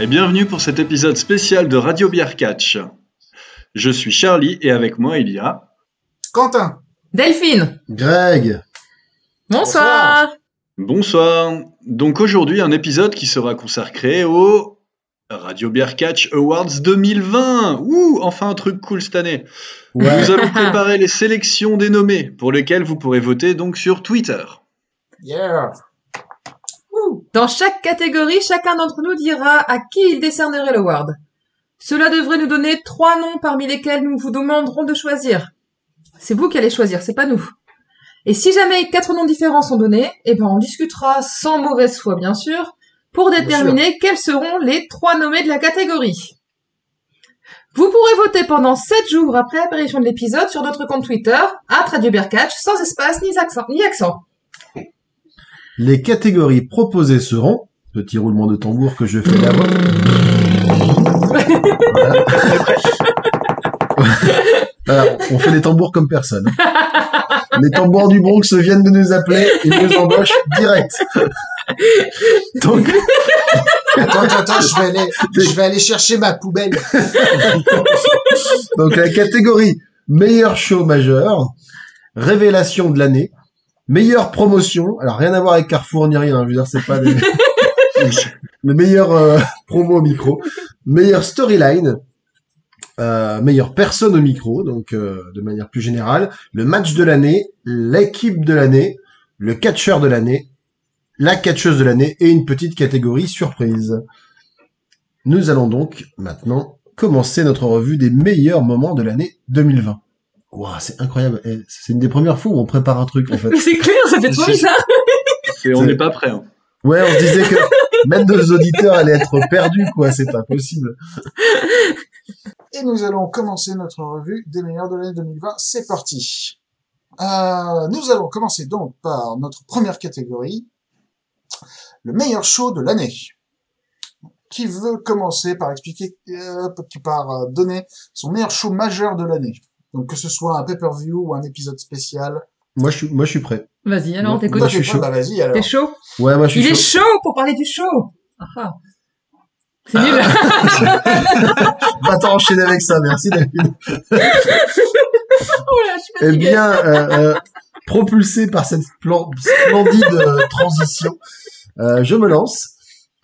Et bienvenue pour cet épisode spécial de Radio Bière Catch. Je suis Charlie et avec moi il y a Quentin. Delphine. Greg. Bonsoir. Bonsoir. Donc aujourd'hui un épisode qui sera consacré au Radio Beer Catch Awards 2020. Ouh, enfin un truc cool cette année. Nous allons préparer les sélections des nommés pour lesquelles vous pourrez voter donc sur Twitter. Yeah. Dans chaque catégorie, chacun d'entre nous dira à qui il décernerait l'award. Cela devrait nous donner trois noms parmi lesquels nous vous demanderons de choisir. C'est vous qui allez choisir, c'est pas nous. Et si jamais quatre noms différents sont donnés, eh ben on discutera sans mauvaise foi bien sûr, pour déterminer quels seront les trois nommés de la catégorie. Vous pourrez voter pendant 7 jours après l'apparition de l'épisode sur notre compte Twitter, à RadioBeerCatch, sans espace ni accent. Ni accent. Les catégories proposées seront, petit roulement de tambour que je fais là-bas. Alors, on fait les tambours comme personne. Les tambours du Bronx viennent de nous appeler et nous embauchent direct. Donc, Attends, attends, attends, je vais aller, je vais aller chercher ma poubelle. donc la catégorie meilleur show majeur, révélation de l'année, meilleure promotion. Alors rien à voir avec Carrefour ni rien. hein, Je veux dire, c'est pas le meilleur euh, promo au micro, meilleure storyline, euh, meilleure personne au micro, donc euh, de manière plus générale, le match de l'année, l'équipe de l'année, le catcheur de l'année, la catcheuse de l'année et une petite catégorie surprise. Nous allons donc maintenant commencer notre revue des meilleurs moments de l'année 2020. Ouah, c'est incroyable. C'est une des premières fois où on prépare un truc en fait. C'est clair, ça fait trop C'est- bizarre. Et on n'est pas prêt. hein. Ouais, on se disait que même nos auditeurs allaient être perdus, quoi. C'est pas possible. Et nous allons commencer notre revue des meilleurs de l'année 2020. C'est parti. Euh, nous allons commencer donc par notre première catégorie, le meilleur show de l'année. Qui veut commencer par expliquer, euh, par euh, donner son meilleur show majeur de l'année? Donc que ce soit un pay-per-view ou un épisode spécial. Moi, je suis, moi, je suis prêt. Vas-y, alors, on Moi, je suis t'es chaud. Bah vas-y alors. T'es chaud? Ouais, moi, je suis Il est chaud. chaud pour parler du show. Ah, ah. C'est nul. Va t'en enchaîner avec ça, merci David. Oh là, je suis Eh fatiguée. bien, euh, euh, propulsé par cette plan- splendide euh, transition, euh, je me lance.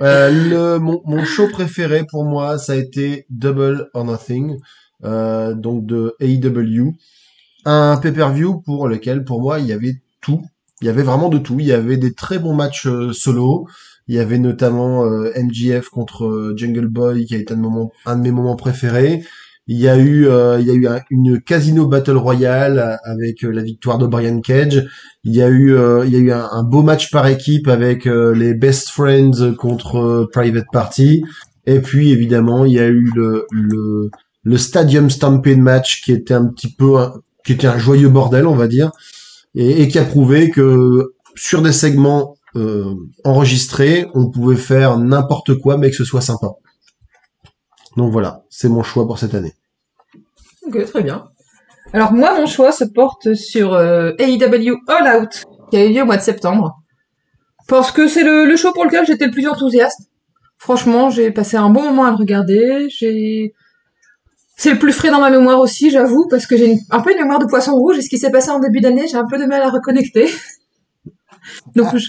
Euh, le, mon, mon show préféré pour moi, ça a été Double or Nothing, euh, donc de AEW. Un pay-per-view pour lequel, pour moi, il y avait tout. Il y avait vraiment de tout. Il y avait des très bons matchs euh, solo. Il y avait notamment euh, MJF contre euh, Jungle Boy, qui a été un, de, moments- un de mes moments préférés. Il y a eu, euh, il y a eu un- une Casino Battle Royale euh, avec euh, la victoire de Brian Cage. Il y a eu, euh, il y a eu un, un beau match par équipe avec euh, les Best Friends contre euh, Private Party. Et puis évidemment, il y a eu le le, le Stadium Stampede match qui était un petit peu, un- qui était un joyeux bordel, on va dire, et, qui a prouvé que sur des segments euh, enregistrés, on pouvait faire n'importe quoi, mais que ce soit sympa. Donc voilà, c'est mon choix pour cette année. Ok, très bien. Alors moi, mon choix se porte sur euh, AEW All Out, qui a eu lieu au mois de septembre. Parce que c'est le, le show pour lequel j'étais le plus enthousiaste. Franchement, j'ai passé un bon moment à le regarder. J'ai... C'est le plus frais dans ma mémoire aussi, j'avoue, parce que j'ai une- un peu une mémoire de poisson rouge, et ce qui s'est passé en début d'année, j'ai un peu de mal à reconnecter. Donc, je...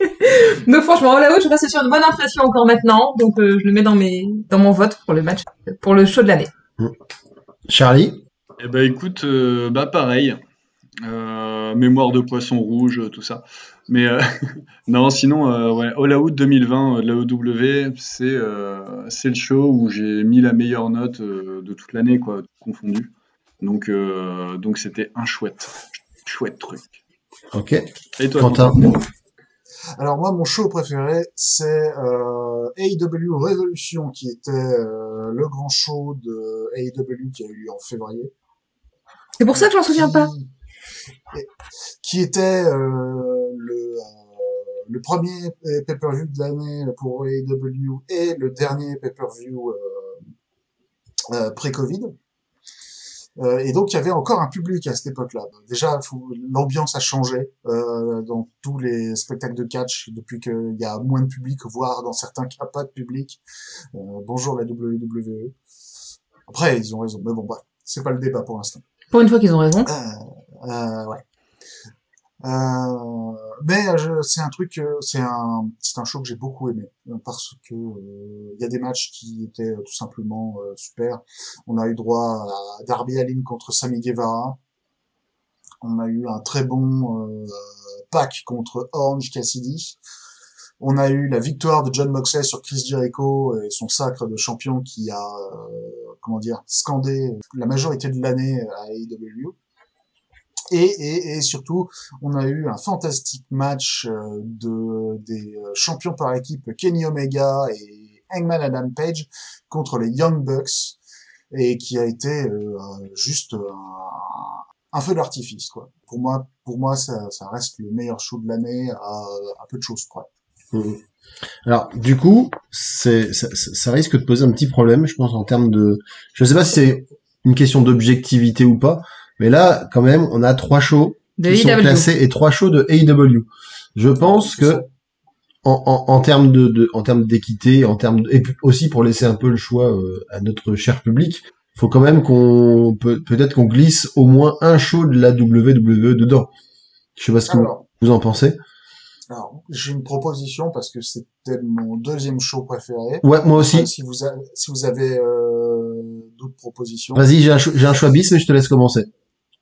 donc franchement, Out, je reste sur une bonne impression encore maintenant, donc euh, je le mets dans, mes... dans mon vote pour le match, pour le show de l'année. Charlie? Eh ben écoute, euh, bah pareil. Euh, mémoire de poisson rouge, tout ça. Mais euh, non, sinon, euh, ouais, All Out 2020 euh, de la OW, c'est euh, c'est le show où j'ai mis la meilleure note euh, de toute l'année, quoi, tout confondu. Donc euh, donc c'était un chouette, chouette truc. Ok. Et toi, Quentin Alors moi, mon show préféré, c'est euh, AEW Revolution, qui était euh, le grand show de AEW qui a eu lieu en février. C'est pour ça que j'en souviens pas. Qui, était euh, le, euh, le premier pay-per-view de l'année pour AEW et le dernier pay-per-view euh, euh, pré-Covid. Euh, et donc il y avait encore un public à cette époque-là. Déjà, l'ambiance a changé dans tous les spectacles de catch depuis qu'il y a moins de public, voire dans certains cas pas de public. Bonjour la WWE. Après, ils ont raison, mais bon, bref, c'est pas le débat pour l'instant. Pour une fois qu'ils ont raison. Euh, ouais. Euh, mais euh, c'est un truc, euh, c'est un, c'est un show que j'ai beaucoup aimé parce que il y a des matchs qui étaient tout simplement euh, super. On a eu droit à Darby Allin contre Sammy Guevara. On a eu un très bon pack contre Orange Cassidy. On a eu la victoire de John Moxley sur Chris Jericho et son sacre de champion qui a, comment dire, scandé la majorité de l'année à AEW. Et, et, et surtout, on a eu un fantastique match euh, de des euh, champions par équipe Kenny Omega et Hangman Adam Page contre les Young Bucks et qui a été euh, juste un, un feu d'artifice quoi. Pour moi, pour moi, ça, ça reste le meilleur show de l'année à, à peu de choses près. Mhm. Alors, du coup, c'est, ça, ça- risque de poser un petit problème, je pense, en termes de, je sais pas si c'est une question d'objectivité ou pas, mais là, quand même, on a trois shows De qui sont classés et trois shows de AEW. Je pense que en, en, en termes de, de en termes d'équité, en termes de- et puis aussi pour laisser un peu le choix euh, à notre cher public, faut quand même qu'on peut peut-être qu'on glisse au moins un show de la WWE dedans. Je sais pas ce que Alors, vous en pensez. alors j'ai une proposition parce que c'était mon deuxième show préféré. Ouais, moi aussi. Si vous, a- si vous avez euh, d'autres propositions. Vas-y, j'ai un, j'ai un choix bis, mais je te laisse commencer.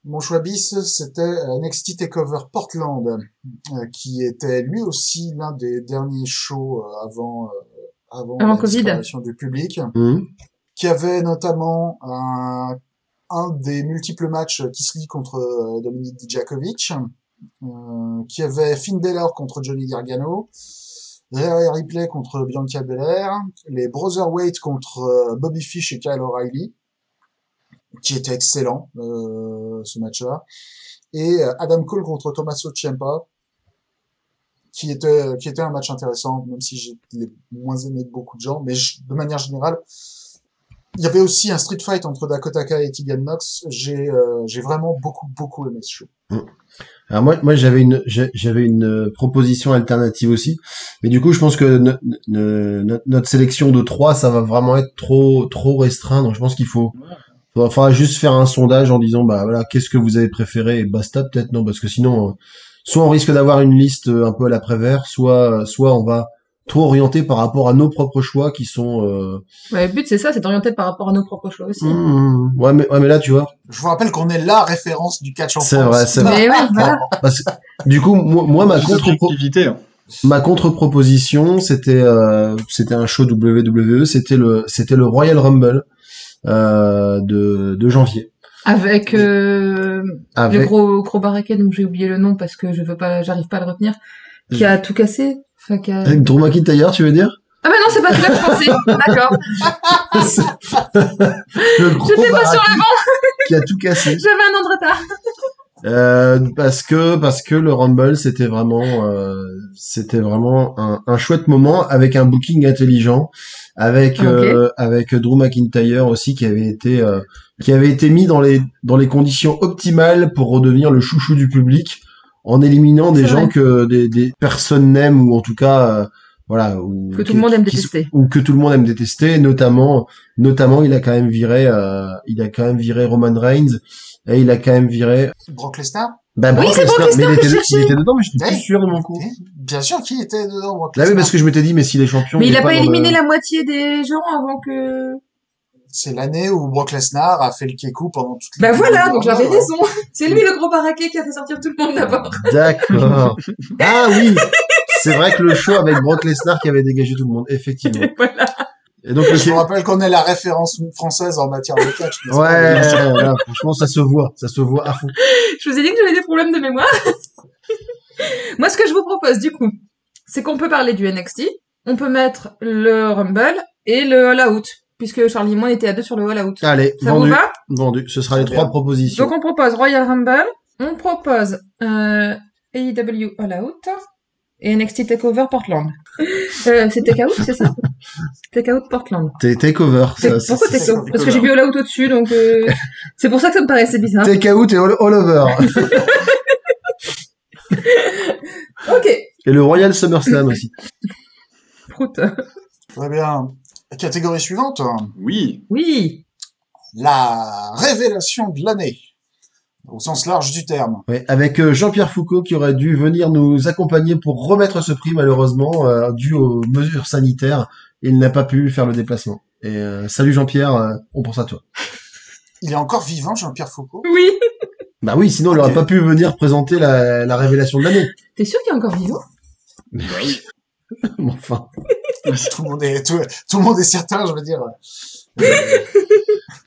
Mon choix bis, c'était euh, NXT Takeover Portland, euh, qui était lui aussi l'un des derniers shows euh, avant, euh, avant, Avant la du public, Mhm. qui avait notamment un, un des multiples matchs Kiss Lee contre euh, Dominic Dijakovic, euh, qui avait Finn Balor contre Johnny Gargano, Rhea Ripley contre Bianca Belair, les Brotherweight contre euh, Bobby Fish et Kyle O'Reilly, qui était excellent euh, ce match-là, et euh, Adam Cole contre Tommaso Ciampa, qui était qui était un match intéressant, même si j'ai l'ai moins aimé que beaucoup de gens, mais je- de manière générale, il y avait aussi un street fight entre Dakota Kai et Tegan Knox. J'ai euh, j'ai vraiment beaucoup beaucoup aimé ce show. Alors moi, moi j'avais une, j'avais une euh, proposition alternative aussi, mais du coup, je pense que no- no- no- notre sélection de trois, ça va vraiment être trop, trop restreint. Donc, je pense qu'il faut, faudra, faudra juste faire un sondage en disant, bah voilà, qu'est-ce que vous avez préféré et basta peut-être non, parce que sinon, euh, soit on risque d'avoir une liste euh, un peu à la Prévert, soit, soit on va trop orienter par rapport à nos propres choix qui sont. Euh... Ouais, le but, c'est ça, c'est d'orienter par rapport à nos propres choix aussi. hmm, ouais, mais ouais, mais là, tu vois, Je vous rappelle qu'on est la référence du catch en C'est France. vrai, c'est vrai. Parce que, du coup, moi, moi ma contre hein. Ma contre-proposition, c'était euh, c'était un show WWE, c'était le c'était le Royal Rumble euh, de de janvier Avec euh, le gros gros baraquet dont j'ai oublié le nom parce que je veux pas, j'arrive pas à le retenir, qui a tout cassé. Enfin, qui a... avec McIntyre, tu veux dire? Ah bah non, c'est pas celui-là que je pensais. D'accord. Le J'étais pas sur baraquet qui a tout cassé. J'avais un an de retard. Euh, parce que parce que le Rumble c'était vraiment euh, c'était vraiment un, un chouette moment avec un booking intelligent avec Ah, euh, avec Drew McIntyre aussi qui avait été euh, qui avait été mis dans les dans les conditions optimales pour redevenir le chouchou du public en éliminant des gens que des, des personnes n'aiment ou en tout cas euh, voilà ou Que tout le monde aime détester. ou que tout le monde aime détester notamment notamment il a quand même viré euh, il a quand même viré Roman Reigns et il a quand même viré Brock Lesnar? Bah, Oui, Brock c'est Brock Lesnar, mais il Lesnar était, il était dedans, mais je suis plus Ouais. sûr de mon coup. Bien sûr, qui était dedans, Brock Là, oui, Lesnar parce que je m'étais dit, mais s'il est champion, Mais il a pas éliminé le- la moitié des gens avant que. C'est l'année où Brock Lesnar a fait le keku pendant toute Bah les voilà, donc j'avais raison. C'est lui le gros baraquet qui a fait sortir tout le monde d'abord. D'accord. ah oui, c'est vrai que le show avec Brock Lesnar qui avait dégagé tout le monde, effectivement. voilà. Et donc le Je vous rappelle qu'on est la référence française en matière de catch. Ouais, franchement, ça se voit, ça se voit à fond. Je vous ai dit que j'avais des problèmes de mémoire. Moi, ce que je vous propose, du coup, c'est qu'on peut parler du NXT, on peut mettre le Rumble et le All Out, puisque Charlie et moi on était à deux sur le All Out. Allez, Ça vendu, vous va? Vendu. Ce sera les trois bien. propositions. Donc on propose Royal Rumble, on propose euh, AEW All Out et NXT Takeover Portland. Euh, c'est Takeout, c'est ça Take Out Portland. T'es takeover. C'est- ça, ça, Pourquoi c'est- Take Out Parce que j'ai vu All Out au-dessus, donc euh, c'est pour ça que ça me paraissait bizarre. Take out et all, all over. Ok. Et le Royal SummerSlam aussi. Prout. Très bien. Catégorie suivante. Oui. Oui. La révélation de l'année. Au sens large du terme. Ouais, avec euh, Jean-Pierre Foucault qui aurait dû venir nous accompagner pour remettre ce prix malheureusement euh, dû aux mesures sanitaires. Il n'a pas pu faire le déplacement. Et euh, salut Jean-Pierre, euh, on pense à toi. Il est encore vivant, Jean-Pierre Foucault? Oui. Bah oui, sinon il Ok. aurait pas pu venir présenter la, la révélation de l'année. T'es sûr qu'il est encore vivant? Bon, enfin, Tout le monde est, tout, tout le monde est certain, je veux dire.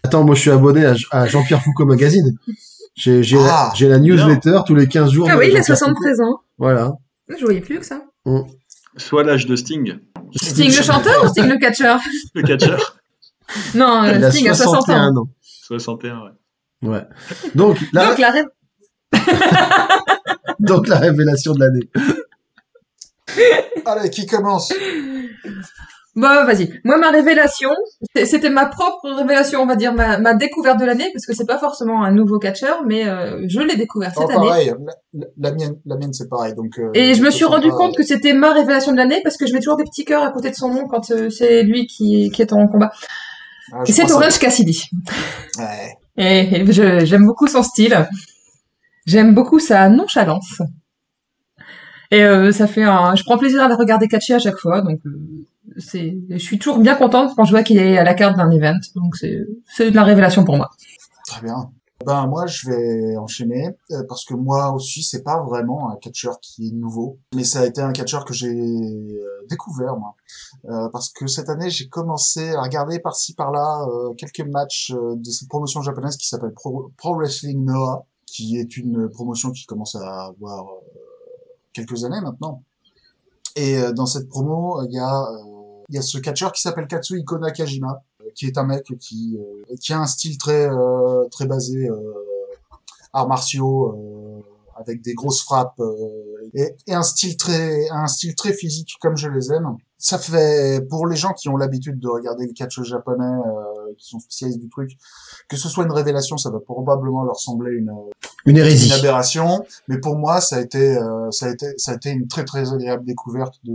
attends, moi je suis abonné à, à Jean-Pierre Foucault Magazine. J'ai j'ai Ah, la, la newsletter tous les 15 jours. Ah oui, il a Jean-Pierre 73 ans. Voilà. Je voyais plus que ça. Soit l'âge de Sting, Sting le chanteur ou Sting le catcheur? Le catcheur. Non, Il Sting a 60 ans. 61 ans. 61, ouais. Ouais. Donc la, Donc la rêve. donc la révélation de l'année. Allez, qui commence? Bon, vas-y. Moi, ma révélation, c'était ma propre révélation, on va dire, ma, ma découverte de l'année, parce que c'est pas forcément un nouveau catcheur, mais euh, je l'ai découvert Oh, cette année. pareil, la, la- la mienne, la mienne c'est pareil. Donc, euh, Et je me suis rendu compte que c'était ma révélation de l'année, parce que je mets toujours des petits cœurs à côté de son nom quand euh, c'est lui qui, qui est en combat. ah, c'est Orange Cassidy. Ouais. Et, et j'aime beaucoup son style. J'aime beaucoup sa nonchalance. Et euh, ça fait un... Je prends plaisir à le regarder catcher à chaque fois, donc euh, c'est... Je suis toujours bien contente quand je vois qu'il est à la carte d'un event, donc c'est c'est de la révélation pour moi. Très bien. Ben moi je vais enchaîner euh, parce que moi aussi c'est pas vraiment un catcheur qui est nouveau, mais ça a été un catcheur que j'ai euh, découvert moi Euh, parce que cette année j'ai commencé à regarder par-ci par-là euh, quelques matchs de cette promotion japonaise qui s'appelle Pro, Pro Wrestling Noah, qui est une promotion qui commence à avoir quelques années maintenant. Et euh, dans cette promo il y a euh, il y a ce catcheur qui s'appelle Katsuhiko Nakajima qui est un mec qui euh, qui a un style très euh, très basé euh, arts martiaux euh, avec des grosses frappes euh, et, et un style très un style très physique comme je les aime. Ça fait pour les gens qui ont l'habitude de regarder le catch japonais euh, qui sont spécialistes du truc. Que ce soit une révélation, ça va probablement leur sembler une Une une hérésie. aberration, mais pour moi ça a été euh, ça a été ça a été une très très agréable découverte de,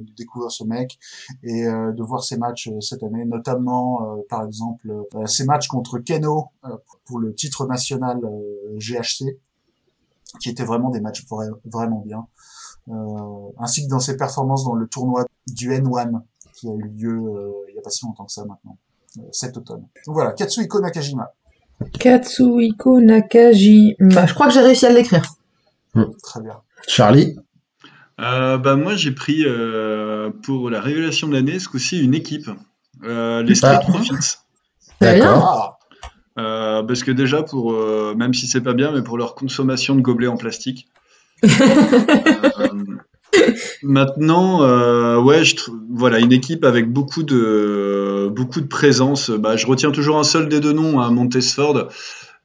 de découvrir ce mec et euh, de voir ses matchs euh, cette année, notamment euh, par exemple euh, ses matchs contre Keno euh, pour le titre national euh, GHC, qui étaient vraiment des matchs vra- vraiment bien, euh, ainsi que dans ses performances dans le tournoi du N1 qui a eu lieu euh, il y a pas si longtemps que ça maintenant, euh, cet automne. Donc voilà, Katsuhiko Nakajima, Katsuhiko Nakajima. Je crois que j'ai réussi à l'écrire. très bien. Charlie. Euh, bah, moi, j'ai pris euh, pour la révélation de l'année, ce coup-ci, une équipe. Euh, les Street. Profits. Très bien. Ah, Euh, parce que déjà, pour, euh, même si c'est pas bien, mais pour leur consommation de gobelets en plastique. Maintenant, euh, ouais, je voilà, une équipe avec beaucoup de, beaucoup de présence. Bah, je retiens toujours un seul des deux noms, hein, Montesford.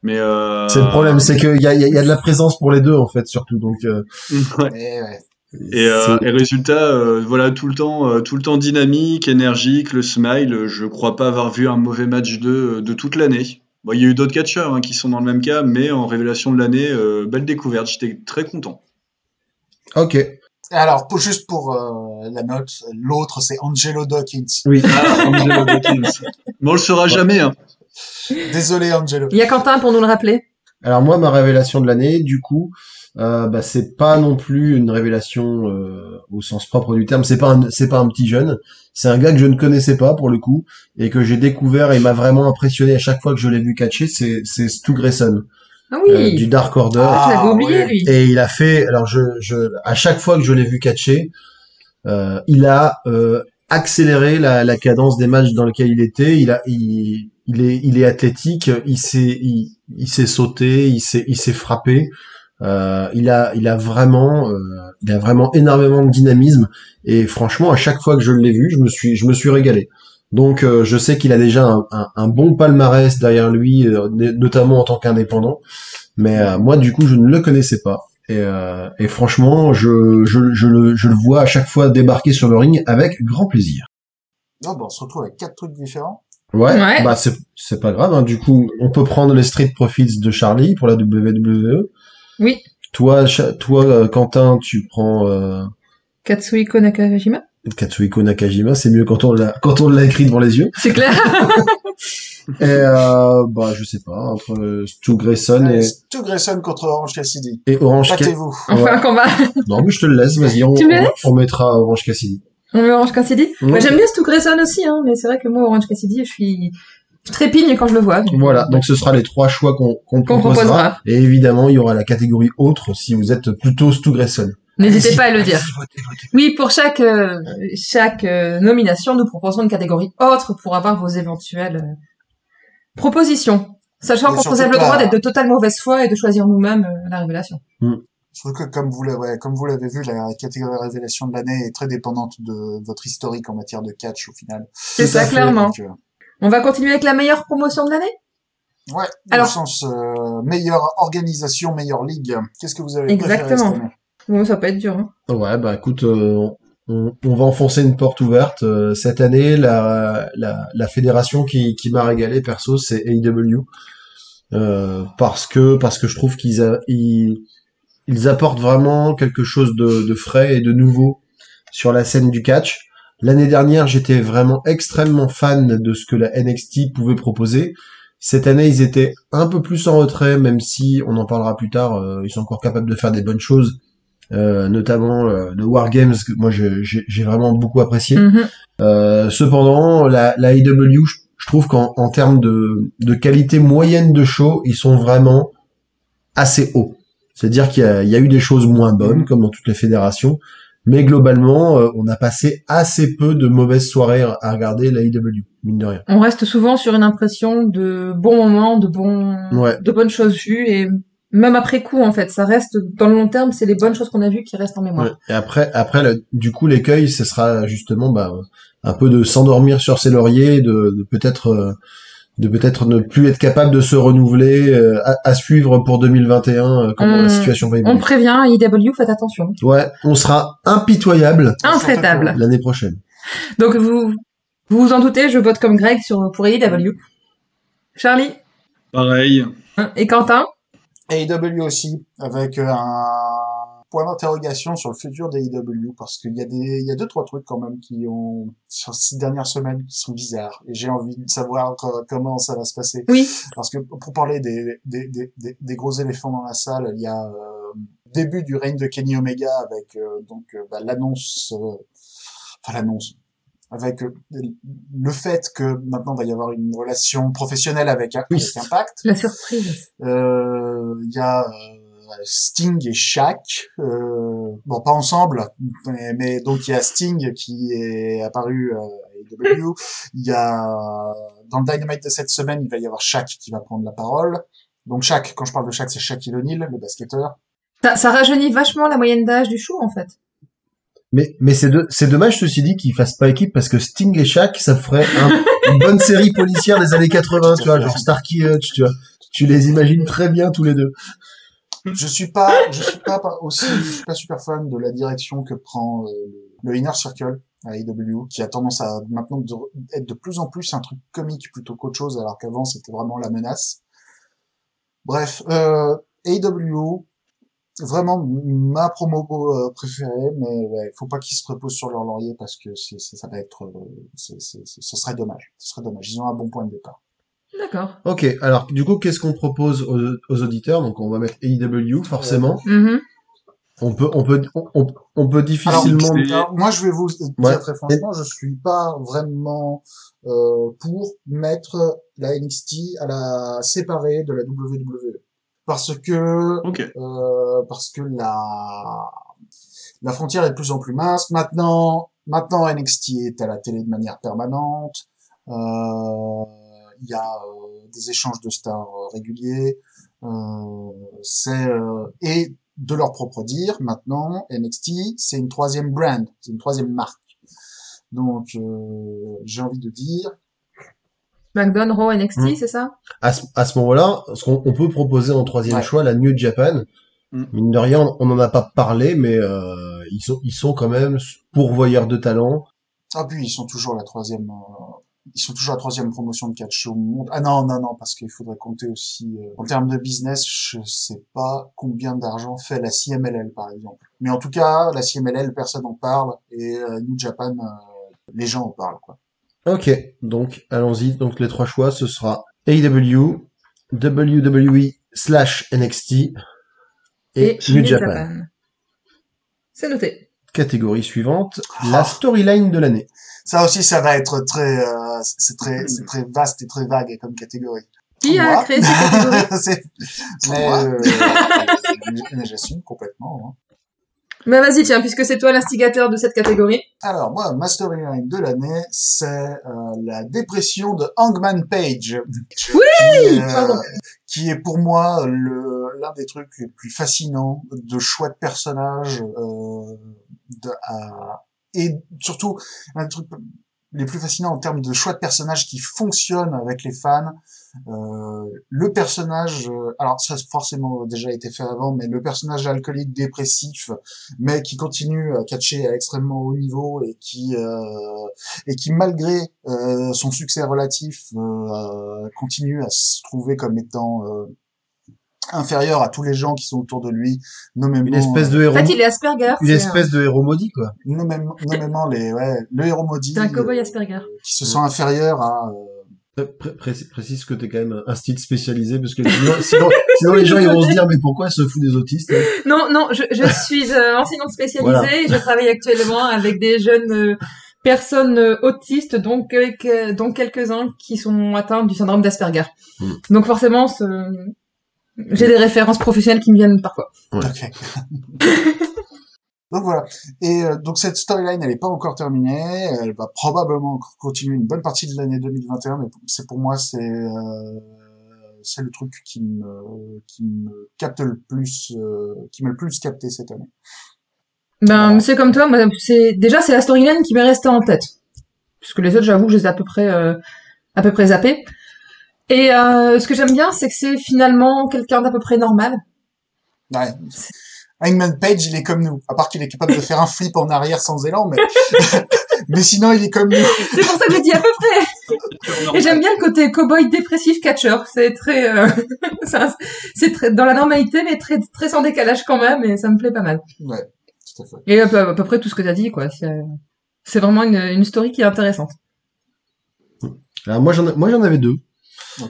Mais euh, C'est le problème, c'est qu'il y a, il y, a, il y a de la présence pour les deux en fait surtout. Donc euh, ouais. eh ouais. Et, euh, et résultat, euh, voilà, tout le temps, euh, tout le temps dynamique, énergique, le smile. euh, Je crois pas avoir vu un mauvais match de, de toute l'année. Bon, il y a eu d'autres catcheurs hein, qui sont dans le même cas, mais en révélation de l'année, euh, belle découverte. J'étais très content. ok. Alors, pour, juste pour euh, la note, l'autre c'est Angelo Dawkins. Oui. Ah, Angelo Dawkins. Mais on le saura jamais. Hein. Désolé Angelo. Il y a Quentin pour nous le rappeler. Alors moi, ma révélation de l'année, du coup, euh, bah, c'est pas non plus une révélation euh, au sens propre du terme. C'est pas un, c'est pas un petit jeune. C'est un gars que je ne connaissais pas pour le coup et que j'ai découvert et m'a vraiment impressionné à chaque fois que je l'ai vu catcher. C'est c'est Stu Grayson Ah euh, oui. du Dark Order. Ah, je l'avais oublié, lui. Et il a fait, alors je, je, à chaque fois que je l'ai vu catcher, euh, il a euh, accéléré la, la cadence des matchs dans lesquels il était. Il a, il, il est, il est athlétique. Il s'est, il, il s'est sauté, il s'est, il s'est frappé. Euh, il a, il a vraiment, euh, il a vraiment énormément de dynamisme. Et franchement, à chaque fois que je l'ai vu, je me suis, je me suis régalé. Donc, euh, je sais qu'il a déjà un, un- un bon palmarès derrière lui, euh, notamment en tant qu'indépendant. Mais euh, moi, du coup, je ne le connaissais pas. Et, euh, et franchement, je, je, je, le, je le vois à chaque fois débarquer sur le ring avec grand plaisir. Oh, bah, on se retrouve avec quatre trucs différents. Ouais, Ouais. bah c'est c'est pas grave. hein. Du coup, on peut prendre les Street Profits de Charlie pour la WWE. Oui. Toi, toi, euh, Quentin, tu prends euh, Katsuhiko Nakajima. Katsuhiko Nakajima. C'est mieux quand on l'a quand on l'a écrit devant les yeux. C'est clair. Et euh, bah je sais pas entre euh, Stu Grayson et, Stu Grayson contre Orange Cassidy. et Orange Cassidy. Battez-vous. On fait un combat. Non mais je te le laisse. Vas-y, on, Tu me le on- laisses on mettra Orange Cassidy. On met Orange Cassidy. Ouais. Moi, j'aime bien Stu Grayson aussi, hein, mais c'est vrai que moi, Orange Cassidy, je suis, je trépigne quand je le vois. Voilà, donc ce sera les trois choix qu'on qu'on Qu'on proposera. proposera. Et évidemment, il y aura la catégorie autre si vous êtes plutôt Stu Grayson. N'hésitez pas à le dire. allez-y, votez, votez. Oui, pour chaque euh, chaque euh, nomination, nous proposerons une catégorie autre pour avoir vos éventuelles euh, propositions. Sachant qu'on possède le droit d'être de totale mauvaise foi et de choisir nous-mêmes la révélation. Je trouve que comme vous l'avez, ouais, comme vous l'avez vu, la catégorie révélation de l'année est très dépendante de votre historique en matière de catch au final. C'est ça, fait. clairement. Donc, euh, On va continuer avec la meilleure promotion de l'année? Ouais, Alors- dans le sens euh, meilleure organisation, meilleure ligue. Qu'est-ce que vous avez préféré Exactement. cette année Bon, ça peut être dur. Hein. Ouais, bah écoute, euh, on, va enfoncer une porte ouverte. Euh, cette année, la, fédération qui, m'a régalé, perso, c'est AEW. Euh, parce que parce que je trouve qu'ils ils, apportent vraiment quelque chose de, frais et de nouveau sur la scène du catch. L'année dernière, j'étais vraiment extrêmement fan de ce que la NXT pouvait proposer. Cette année, ils étaient un peu plus en retrait, même si on en parlera plus tard. ils sont encore capables de faire des bonnes choses euh, notamment euh, le War Games que moi j'ai vraiment beaucoup apprécié. Mhm. Euh, cependant, la, la AEW, je, je trouve qu'en en termes de, de qualité moyenne de show, ils sont vraiment assez hauts. C'est-à-dire qu'il y, y a eu des choses moins bonnes, Mhm. comme dans toutes les fédérations, mais globalement, euh, on a passé assez peu de mauvaises soirées à regarder la AEW, mine de rien. On reste souvent sur une impression de bons moments, de bons, Ouais. de bonnes choses vues et même après coup en fait, ça reste dans le long terme, c'est les bonnes choses qu'on a vues qui restent en mémoire. Ouais. Et après, après, le- du coup, l'écueil, ce sera justement bah, un peu de s'endormir sur ses lauriers, de, de peut-être, euh, de peut-être ne plus être capable de se renouveler, euh, à, à suivre pour 2021 euh, comment On- la situation va On évoluer. prévient, IW, faites attention. Ouais, on sera impitoyable Intraitable. l'année prochaine. Donc vous vous vous en doutez, je vote comme Greg sur pour AEW. Charlie? Pareil. hein, et Quentin? AEW aussi, avec euh, un point d'interrogation sur le futur d'AEW, parce qu'il y a des, il y a deux, trois trucs quand même qui ont, sur ces dernières semaines, qui sont bizarres. Et j'ai envie de savoir co- comment ça va se passer. Oui. Parce que pour parler des, des, des, des, des gros éléphants dans la salle, il y a euh, début du règne de Kenny Omega avec euh, donc euh, bah, l'annonce, euh, enfin l'annonce, avec euh, le fait que maintenant il va y avoir une relation professionnelle avec, avec. Impact. La surprise. Euh, Il y a euh, Sting et Shaq, euh, bon pas ensemble, mais, mais donc il y a Sting qui est apparu euh, à AEW. Il y a dans le Dynamite de cette semaine, il va y avoir Shaq qui va prendre la parole. Donc Shaq, quand je parle de Shaq, c'est Shaquille O'Neal, le basketteur. Ça, ça rajeunit vachement la moyenne d'âge du show en fait. Mais, mais c'est, c'est dommage, ceci dit, qu'ils fassent pas équipe parce que Sting et Shaq, ça ferait un- une bonne série policière des années 80, tu vois, genre Starkey Hutch, tu vois. Tu les imagines très bien tous les deux. Je suis pas, je suis pas aussi, je suis pas super fan de la direction que prend euh, le, Inner Circle à AEW, qui a tendance à maintenant être de plus en plus un truc comique plutôt qu'autre chose, alors qu'avant c'était vraiment la menace. Bref, euh, AEW, vraiment ma promo euh, préférée, mais ouais, faut pas qu'ils se reposent sur leur laurier parce que c'est, c'est- ça va être, euh, c'est, c'est, c'est- ce serait dommage, ce serait dommage. Ils ont un bon point de départ. D'accord. Ok, alors du coup, qu'est-ce qu'on propose aux, aux auditeurs? Donc, on va mettre AEW, forcément. Mhm. On peut, on peut, on, peut difficilement. alors, moi, je vais vous dire Ouais. très franchement, je suis pas vraiment euh, pour mettre la NXT à la séparer de la WWE parce que euh, parce que la la frontière est de plus en plus mince. Maintenant, maintenant NXT est à la télé de manière permanente. Euh, Il y a euh, des échanges de stars euh, réguliers. Euh, c'est euh, et de leur propre dire, maintenant NXT c'est une troisième brand, c'est une troisième marque. Donc euh, j'ai envie de dire, SmackDown, Raw, NXT, Mm. c'est ça? À ce, à ce moment-là, ce qu'on on peut proposer en troisième Ouais. choix la New Japan. Mm. Mine de rien, on n'en a pas parlé, mais euh, ils sont, ils sont quand même pourvoyeurs de talent. Ah puis ils sont toujours la troisième. euh, Ils sont toujours la troisième promotion de catch au monde. Ah non, non, non, parce qu'il faudrait compter aussi... euh, En termes de business, je sais pas combien d'argent fait la CMLL, par exemple. Mais en tout cas, la CMLL, personne en parle. Et euh, New Japan, euh, les gens en parlent, quoi. Ok, donc allons-y. Donc les trois choix, ce sera AEW, WWE slash NXT et, New Japan. C'est noté. Catégorie suivante, la storyline de l'année. Ça aussi, ça va être très... euh, c'est très, c'est très vaste et très vague comme catégorie. Qui a créé cette catégorie? C'est- mais, moi. euh, mais- mais j'assume complètement. Bah vas-y, tiens, puisque c'est toi l'instigateur de cette catégorie. Alors, moi, ma storyline de l'année, c'est euh, la dépression de Hangman Page. Oui qui, euh, est pour moi le l'un des trucs les plus fascinants de choix de personnages euh, de, et surtout un des trucs les plus fascinants en termes de choix de personnages qui fonctionnent avec les fans. Euh, le personnage, euh, alors ça a forcément déjà été fait avant, mais le personnage alcoolique dépressif, mais qui continue à catcher à extrêmement haut niveau et qui euh, et qui malgré euh, son succès relatif euh, continue à se trouver comme étant euh, inférieur à tous les gens qui sont autour de lui, nommément Une espèce de En héros, fait, il est Asperger. une espèce de héros maudit quoi. nommément, nommément les ouais, le héros maudit un- C'est un cowboy euh, Asperger. qui se sent inférieur à euh, Pré- pré- précise que t'es quand même un style spécialisé parce que sinon, sinon, sinon les gens ils vont se dire mais pourquoi se fout des autistes hein? Non, non, je, je suis euh, enseignante spécialisée Voilà. et je travaille actuellement avec des jeunes euh, personnes euh, autistes, donc, avec, euh, dont quelques-uns qui sont atteints du syndrome d'Asperger. Hmm. Donc forcément, ce- j'ai des références professionnelles qui me viennent parfois. Ok. donc voilà. Et euh, donc cette storyline, elle n'est pas encore terminée. Elle va probablement continuer une bonne partie de l'année 2021, mais c'est pour moi c'est euh, c'est le truc qui me qui me capte le plus, euh, qui m'a le plus capté cette année. Ben, Voilà. c'est comme toi, c'est, déjà, c'est la storyline qui m'est restée en tête. Puisque les autres, j'avoue que je les ai à peu près, euh, à peu près zappés. Et, euh, ce que j'aime bien, c'est que c'est finalement quelqu'un d'à peu près normal. Ouais. Hangman Page, il est comme nous, à part qu'il est capable de faire un flip en arrière sans élan, mais mais sinon il est comme nous. C'est pour ça que je dis à peu près. Et j'aime bien le côté cowboy dépressif catcher. C'est très, euh, c'est très dans la normalité, mais très, très sans décalage quand même, et ça me plaît pas mal. Ouais, tout à fait. Et à peu, à peu près tout ce que t'as dit, quoi. C'est, vraiment une, une story qui est intéressante. Alors moi j'en moi j'en avais deux.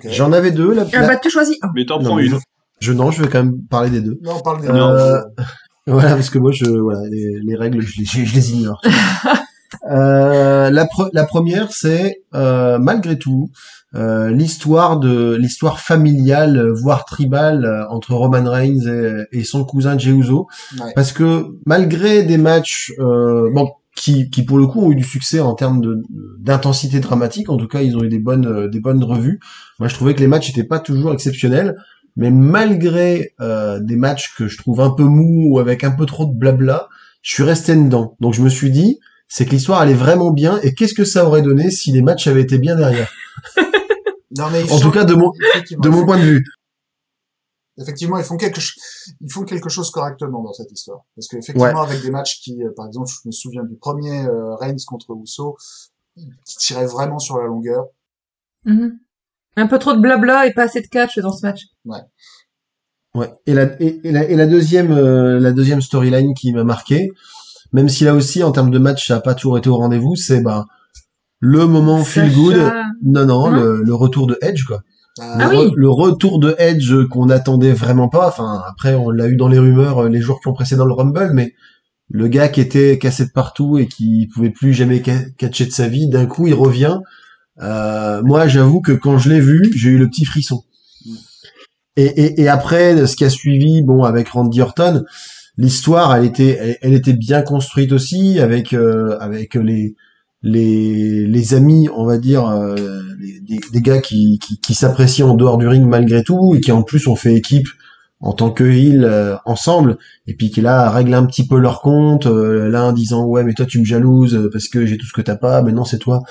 J'en avais deux. La, Ah bah, tu choisis un. Mais t'en Non, prends mais une. Je non je vais quand même parler des deux. Non, on parle des Euh, Voilà, parce que moi, je, voilà, les, les règles, je les, je, je les ignore. euh, la, pre- la première, c'est euh, malgré tout euh, l'histoire de l'histoire familiale, voire tribale, euh, entre Roman Reigns et, et son cousin Jey Uso, Ouais. parce que malgré des matchs, euh, bon, qui, qui pour le coup ont eu du succès en termes de d'intensité dramatique, en tout cas, ils ont eu des bonnes des bonnes revues. Moi, je trouvais que les matchs n'étaient pas toujours exceptionnels. Mais malgré euh, des matchs que je trouve un peu mous ou avec un peu trop de blabla, je suis resté dedans. Donc je me suis dit, c'est que l'histoire est vraiment bien. Et qu'est-ce que ça aurait donné si les matchs avaient été bien derrière? Non, mais ils En font- tout cas, de mon effectivement, de mon point de vue. Effectivement, ils font quelque chose, ils font quelque chose correctement dans cette histoire. Parce qu'effectivement, avec des matchs qui, euh, par exemple, je me souviens du premier euh, Reigns contre Uso, qui tirait vraiment sur la longueur. Mhm. Un peu trop de blabla et pas assez de catch dans ce match. Ouais. Et la et, et la, et la deuxième euh, la deuxième storyline qui m'a marqué, même si là aussi en termes de match ça a pas toujours été au rendez-vous, c'est ben le moment feel good. Non non, Non le, le retour de Edge quoi. Ah le, oui. re- le retour de Edge qu'on n'attendait vraiment pas. Enfin, après, on l'a eu dans les rumeurs euh, les jours qui ont précédé le Rumble, mais le gars qui était cassé de partout et qui pouvait plus jamais ca- catcher de sa vie, d'un coup, il revient. Euh, moi, j'avoue que quand je l'ai vu, j'ai eu le petit frisson. Et, et, et après, ce qui a suivi, bon, avec Randy Orton, l'histoire, elle était, elle, elle était bien construite aussi, avec euh, avec les les les amis, on va dire, euh, les- des, des gars qui qui, qui s'apprécient en dehors du ring malgré tout et qui en plus ont fait équipe en tant que heel euh, ensemble et puis qui là règlent un petit peu leur compte euh, l'un disant ouais mais toi tu me jalouses parce que j'ai tout ce que t'as pas mais non c'est toi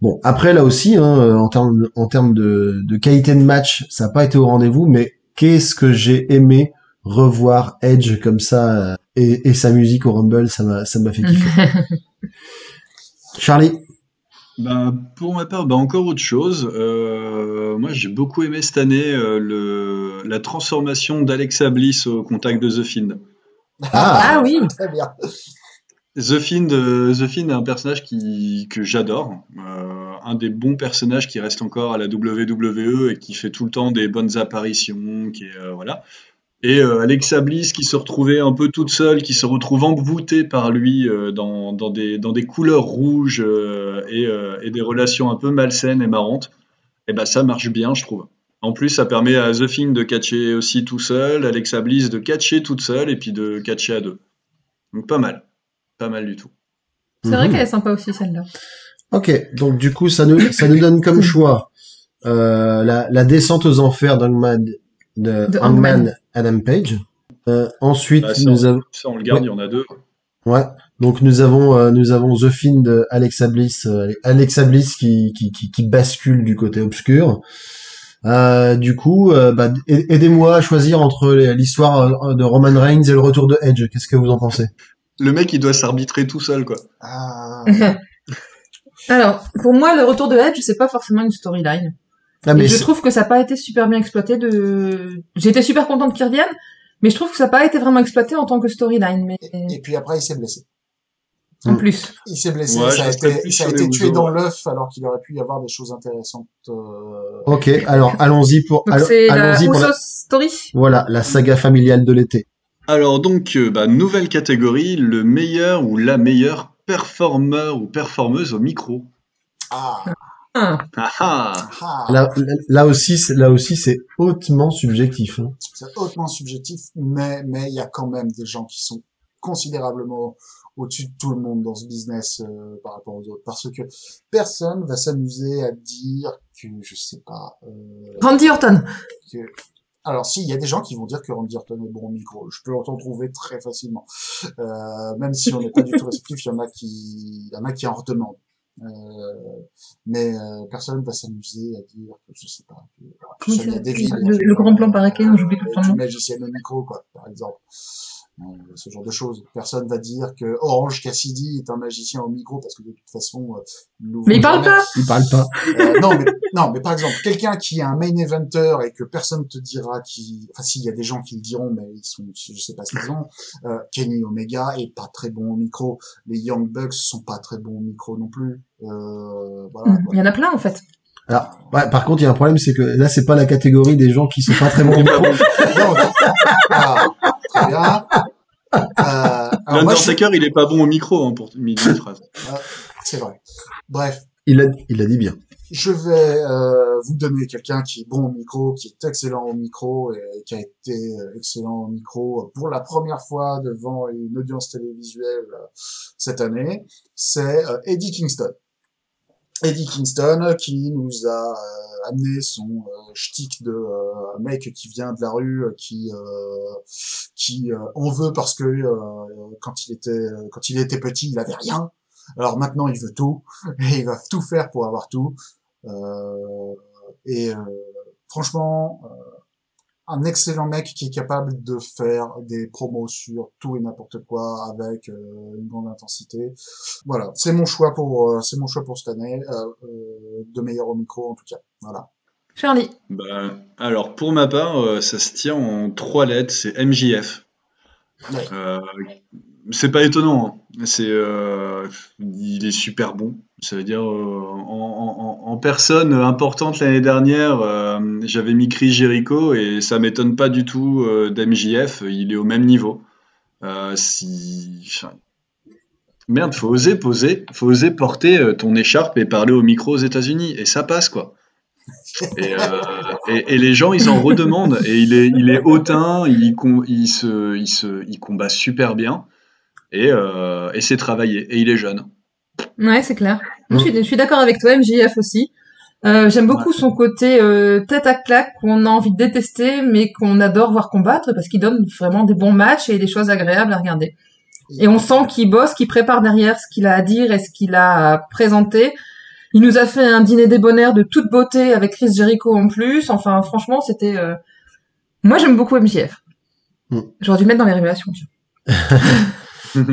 bon après là aussi hein, euh, en termes en termes de, de qualité de match ça n'a pas été au rendez-vous mais qu'est-ce que j'ai aimé revoir Edge comme ça euh, et, et sa musique au Rumble ça m'a ça m'a fait kiffer Charlie Ben, pour ma part, ben, encore autre chose. Euh, moi, j'ai beaucoup aimé cette année euh, le, la transformation d'Alexa Bliss au contact de The Fiend. Ah, Ah oui. Très bien. The Fiend, euh, The Fiend est un personnage qui, que j'adore. Euh, un des bons personnages qui reste encore à la WWE et qui fait tout le temps des bonnes apparitions. Qui est, euh, voilà. Et euh, Alexa Bliss qui se retrouvait un peu toute seule, qui se retrouve envoûtée par lui euh, dans, dans, des, dans des couleurs rouges euh, et, et des relations un peu malsaines et marrantes. Et ben ça marche bien, je trouve. En plus, ça permet à The Fiend de catcher aussi tout seul, Alexa Bliss de catcher toute seule et puis de catcher à deux. Donc pas mal. Pas mal du tout. C'est vrai Mhm. qu'elle est sympa aussi celle-là. Ok, donc du coup, ça nous, ça nous donne comme choix euh, la, la descente aux enfers d'Hangman de De Hangman Hangman. Adam Page. Euh, ensuite, Bah, ça, nous avons, Ça, on le garde, il y en a deux. ouais, donc nous avons, euh, nous avons The Fiend de Alexa Bliss, euh, Alexa Bliss qui, qui, qui, qui bascule du côté obscur. Euh, du coup, euh, bah, aidez-moi à choisir entre l'histoire de Roman Reigns et le retour de Edge. Qu'est-ce que vous en pensez? Le mec, il doit s'arbitrer tout seul, quoi. Ah, Alors, pour moi, le retour de Edge, c'est pas forcément une storyline. Ah, mais je trouve que ça n'a pas été super bien exploité de... J'étais super contente qu'il revienne, mais je trouve que ça n'a pas été vraiment exploité en tant que storyline, mais et, et puis après, il s'est blessé. en plus. Il s'est blessé, Ouais, ça a été, ça a tué dans l'œuf alors qu'il aurait pu y avoir des choses intéressantes. euh, Ok, alors allons-y pour, c'est la allons-y pour la, Story. voilà, la saga familiale de l'été. Alors donc, euh, bah, nouvelle catégorie, le meilleur ou la meilleure performeur ou performeuse au micro. Ah, Ah. Ah ah ah, Là, aussi, c'est- là aussi, c'est hautement subjectif. hein. c'est hautement subjectif, mais mais il y a quand même des gens qui sont considérablement au-dessus de tout le monde dans ce business euh, par rapport aux autres, parce que personne va s'amuser à dire que je sais pas. Euh, Randy Orton. que... Alors si, il y a des gens qui vont dire que Randy Orton est bon au micro. Je peux en trouver très facilement. Euh, même si on n'est pas du tout réceptif, il y en a qui, il y en a qui en redemandent. Euh, mais euh, personne va s'amuser à dire que je sais pas. Que, Oui, le- le grand plan par Eken, j'oublie tout le temps une nom. magicienne au micro, quoi, par exemple. Euh, ce genre de choses. Personne va dire que Orange Cassidy est un magicien au micro parce que de toute façon, euh, Mais il parle jamais. pas. Il parle pas. Euh, non, mais, non, mais par exemple, quelqu'un qui est un main eventer et que personne te dira qui, enfin, s'il y a des gens qui le diront, mais ils sont, je sais pas ce qu'ils ont, euh, Kenny Omega est pas très bon au micro. Les Young Bucks sont pas très bons au micro non plus. Euh, voilà. Il y en a plein en fait. Alors, ouais, par contre, il y a un problème, c'est que là, c'est pas la catégorie des gens qui sont pas très bons au micro. Donc, ah, très bien. Euh, je- L'Undertaker, il est pas bon au micro hein, pour de phrase. c'est vrai. Bref, Il a, il a dit bien. je vais euh, vous donner quelqu'un qui est bon au micro, qui est excellent au micro et qui a été euh, excellent au micro pour la première fois devant une audience télévisuelle euh, cette année. C'est euh, Eddie Kingston. Eddie Kingston qui nous a euh, amené son euh, shtick de euh, mec qui vient de la rue, qui qui en veut parce que quand il était quand il était petit il avait rien. Alors maintenant il veut tout et il va tout faire pour avoir tout. Et franchement, un excellent mec qui est capable de faire des promos sur tout et n'importe quoi avec euh, une grande intensité. Voilà, c'est mon choix pour euh, c'est mon choix pour cette année euh, euh, de meilleur au micro en tout cas. Voilà. Charlie. Bah, alors, pour ma part, euh, ça se tient en trois lettres, c'est MJF. Ouais. Euh, c'est pas étonnant, hein. C'est, euh, il est super bon. Ça veut dire, euh, en, personne importante l'année dernière, euh, j'avais mis Chris Jericho et ça m'étonne pas du tout d'MJF, il est au même niveau. Si... enfin, Merde, faut oser poser, faut oser porter ton écharpe et parler au micro aux États-Unis, et ça passe quoi. Et, les gens, ils en redemandent. Et il est, il est hautain, il, se, il, se, il combat super bien. Et, euh, et c'est travaillé. Et il est jeune. Ouais, c'est clair. Je suis, d'accord avec toi, MJF aussi. Euh, J'aime beaucoup son côté euh, tête à claque qu'on a envie de détester, mais qu'on adore voir combattre parce qu'il donne vraiment des bons matchs et des choses agréables à regarder. Et on sent qu'il bosse, qu'il prépare derrière ce qu'il a à dire et ce qu'il a à présenter. Il nous a fait un dîner débonnaire de toute beauté avec Chris Jericho en plus. Enfin, franchement, c'était. euh, Moi, j'aime beaucoup MJF. Mm. J'aurais dû le mettre dans les révélations.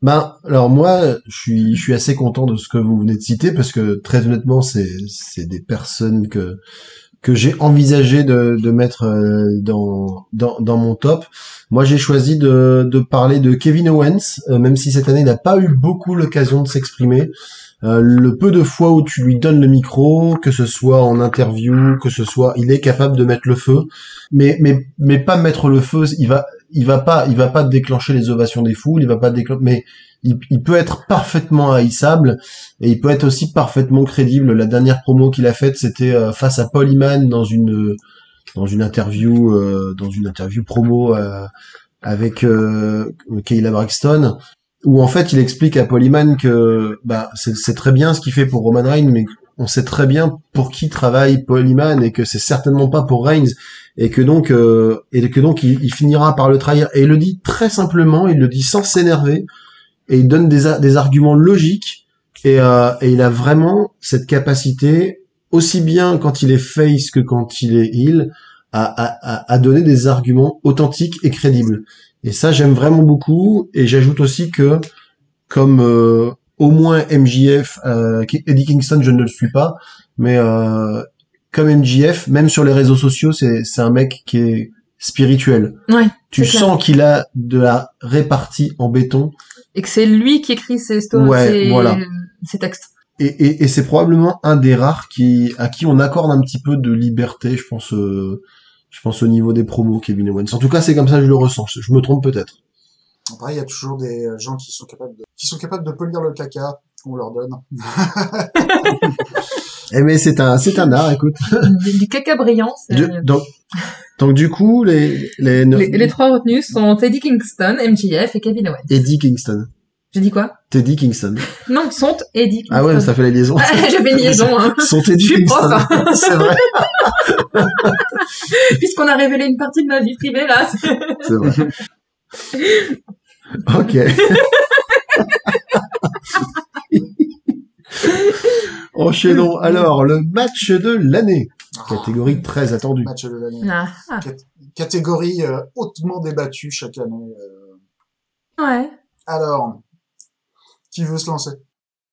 Ben, alors moi, je suis, je suis assez content de ce que vous venez de citer parce que très honnêtement, c'est, c'est des personnes que que j'ai envisagé de, de mettre euh, dans, dans dans mon top. Moi, j'ai choisi de de parler de Kevin Owens, euh, même si cette année il n'a pas eu beaucoup l'occasion de s'exprimer. Euh, le peu de fois où tu lui donnes le micro, que ce soit en interview, que ce soit, il est capable de mettre le feu, mais mais mais pas mettre le feu. Il va il va pas il va pas déclencher les ovations des foules, il va pas déclencher, mais il, peut être parfaitement haïssable et il peut être aussi parfaitement crédible. La dernière promo qu'il a faite, c'était euh, face à Paul Iman dans une dans une interview euh, dans une interview promo avec Kayla Braxton où en fait il explique à Polyman que bah c'est très bien ce qu'il fait pour Roman Reigns, mais on sait très bien pour qui travaille Polyman et que c'est certainement pas pour Reigns et que donc euh, et que donc il, finira par le trahir et il le dit très simplement, il le dit sans s'énerver et il donne des, arguments logiques et, euh, et il a vraiment cette capacité aussi bien quand il est face que quand il est heel à donner des arguments authentiques et crédibles. Et ça, j'aime vraiment beaucoup. Et j'ajoute aussi que, comme euh, au moins MJF, euh, Eddie Kingston, je ne le suis pas, mais euh, comme MJF, même sur les réseaux sociaux, c'est c'est un mec qui est spirituel. Ouais, tu sens qu'il a de la répartie en béton. Et que c'est lui qui écrit ses stories, ouais, voilà. ses textes. Et, et, et c'est probablement un des rares qui à qui on accorde un petit peu de liberté, je pense. Euh, je pense au niveau des promos, Kevin Owens. En tout cas, c'est comme ça que je le ressens. Je me trompe peut-être. Après, il y a toujours des gens qui sont capables de, qui sont capables de polir le caca qu'on leur donne. eh mais c'est un, c'est un art, écoute. Du, caca brillant. donc, donc du coup, les, les, les, trois retenus sont Teddy Kingston, MJF et Kevin Owens. Eddie Kingston. J'ai dit quoi? Teddy Kingston. Non, sont Eddie Kingston. Ah ouais, ça fait la liaison. J'avais une liaison. Hein. Sont Eddie Kingston. C'est vrai. Puisqu'on a révélé une partie de ma vie privée là. C'est vrai. Ok. Enchaînons alors le match de l'année. Catégorie très attendue. Match de l'année. Ah. Catégorie euh, hautement débattue chaque année. Euh. Ouais. Alors, qui veut se lancer?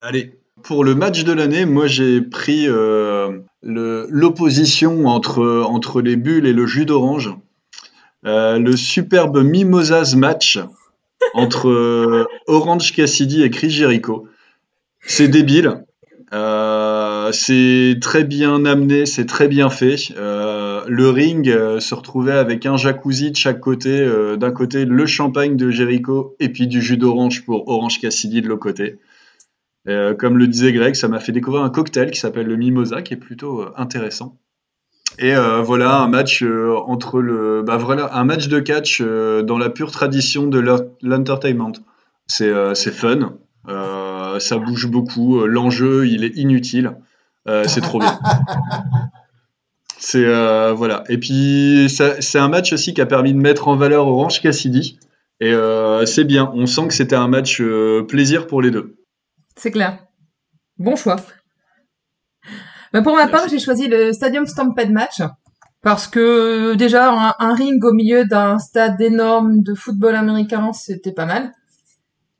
Allez, pour le match de l'année, moi j'ai pris euh, l'opposition entre, entre les bulles et le jus d'orange. Euh, le superbe Mimosas match entre euh, Orange Cassidy et Chris Jericho. C'est débile. c'est très bien amené, c'est très bien fait. le ring se retrouvait avec un jacuzzi de chaque côté. D'un côté, le champagne de Jericho et puis du jus d'orange pour Orange Cassidy de l'autre côté. Euh, comme le disait Greg, ça m'a fait découvrir un cocktail qui s'appelle le Mimosa, qui est plutôt euh, intéressant. Et euh, voilà un match entre le, bah voilà un match de catch dans la pure tradition de l'entertainment. C'est c'est fun, ça bouge beaucoup, l'enjeu il est inutile, c'est trop bien. C'est voilà. Et puis c'est un match aussi qui a permis de mettre en valeur Orange Cassidy. Et c'est bien. On sent que c'était un match plaisir pour les deux. C'est clair. Bon choix. Mais pour ma part, j'ai choisi le Stadium Stampede Match parce que déjà un, ring au milieu d'un stade énorme de football américain, c'était pas mal.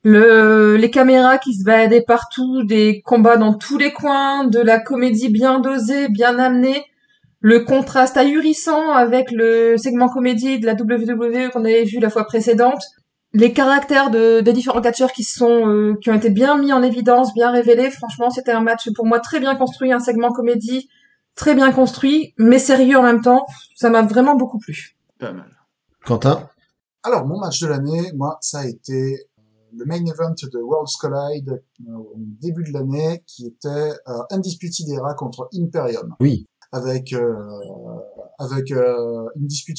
Le, les caméras qui se baladaient partout, des combats dans tous les coins, de la comédie bien dosée, bien amenée, le contraste ahurissant avec le segment comédie de la WWE qu'on avait vu la fois précédente, les caractères de, des différents catcheurs qui sont euh, qui ont été bien mis en évidence, bien révélés. Franchement, c'était un match pour moi très bien construit, un segment comédie très bien construit, mais sérieux en même temps. Ça m'a vraiment beaucoup plu. Pas mal. Quentin? Alors, mon match de l'année, moi, ça a été le main event de Worlds Collide euh, au début de l'année, qui était euh, Undisputed Era contre Imperium. Oui avec euh, avec euh, une dispute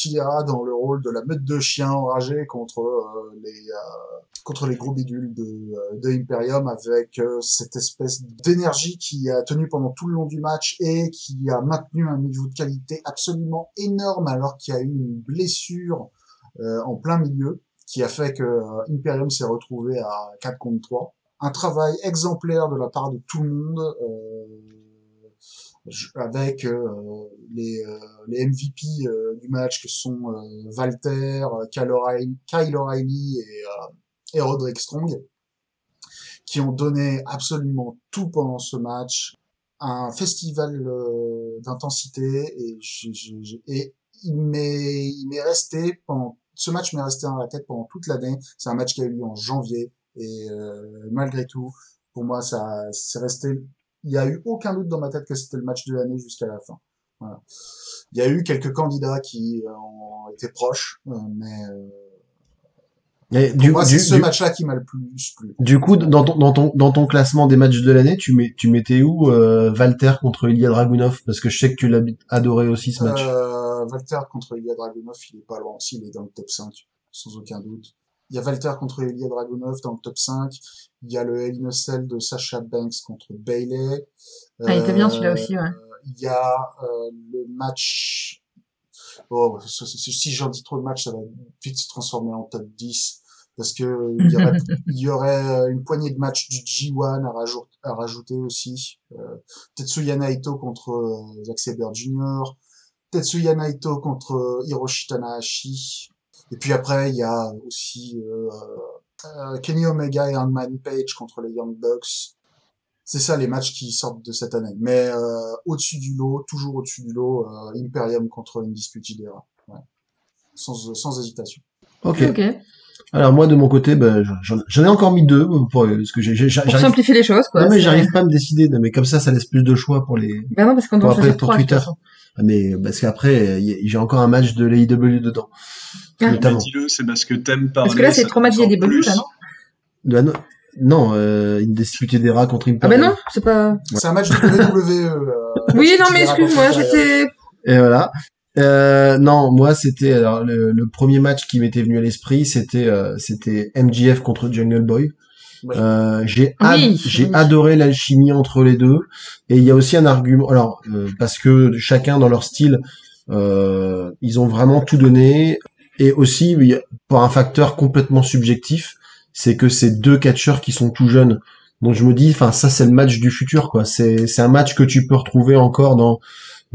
dans le rôle de la meute de chiens enragés contre euh, les euh, contre les gros bidules de, de Imperium avec cette espèce d'énergie qui a tenu pendant tout le long du match et qui a maintenu un niveau de qualité absolument énorme alors qu'il y a eu une blessure en plein milieu qui a fait que Imperium s'est retrouvé à 4 contre 3. Un travail exemplaire de la part de tout le monde. Euh, avec euh, les, euh, les MVP euh, du match que sont Walter, Kyle O'Reilly, et, et Roderick Strong. qui ont donné absolument tout pendant ce match, un festival euh, d'intensité et, et il m'est il m'est resté pendant ce match m'est resté dans la tête pendant toute l'année. C'est un match qui a eu lieu en janvier et euh, malgré tout, pour moi, ça c'est resté. Il y a eu aucun doute dans ma tête que c'était le match de l'année jusqu'à la fin. Voilà. Il y a eu quelques candidats qui euh, ont été proches, euh, mais euh, Et pour du, moi, c'est ce match-là qui m'a le plus plu. du coup, dans ton, dans ton, dans ton classement des matchs de l'année, tu mets, tu mettais où euh, Walter contre Ilya Dragunov? Parce que je sais que tu l'as adoré aussi ce match. Euh, Walter contre Ilya Dragunov, il est pas loin aussi, il est dans le top 5, sans aucun doute. Il y a Walter contre Ilya Dragunov dans le top 5. Il y a le Hell in a Cell de Sasha Banks contre Bailey. Ah, il était bien Euh, celui-là aussi, ouais. Il y a euh, le match... Oh, c'est- si j'en dis trop de matchs, ça va vite se transformer en top 10. Parce que il y aurait, il y aurait une poignée de matchs du G1 à, rajout- à rajouter aussi. Euh, Tetsuya Naito contre euh, Zack Sabre Jr. Tetsuya Naito contre euh, Hiroshi Tanahashi. Et puis après, il y a aussi euh, euh, Kenny Omega et Hangman Page contre les Young Bucks. C'est ça les matchs qui sortent de cette année. Mais euh, au-dessus du lot, toujours au-dessus du lot, euh, Imperium contre Undisputed Era. Ouais. Sans, sans hésitation. Ok. Ok. Alors moi de mon côté, ben, j'en ai encore mis deux pour, parce que j'ai- j'ai- Pour j'arrive. simplifier les choses, quoi. Non mais j'arrive pas à me décider. Non, mais comme ça, ça laisse plus de choix pour les. Ben non, parce qu'on doit après, pour trois, de toute Twitter. façon. Ah, Mais parce qu'après, j'ai encore un match de l'AEW dedans, Ah. notamment. Mais dis-le, c'est parce que t'aimes parler. Parce que là, c'est ça trois matchs encore IADW, plus. là, non De- non, non, euh, une disputée des rats contre Ah Imperium. ben non, c'est pas... C'est un match de WWE. euh, Oui, non, mais excuse-moi, j'étais... Et voilà. Euh, non, moi c'était alors le, le premier match qui m'était venu à l'esprit, c'était euh, c'était MJF contre Jungle Boy. Ouais. Euh, j'ai ad- Oui, j'ai oui. adoré l'alchimie entre les deux et il y a aussi un argument alors euh, parce que chacun dans leur style euh, ils ont vraiment tout donné et aussi pour un facteur complètement subjectif c'est que c'est deux catcheurs qui sont tout jeunes donc je me dis enfin ça c'est le match du futur quoi c'est c'est un match que tu peux retrouver encore dans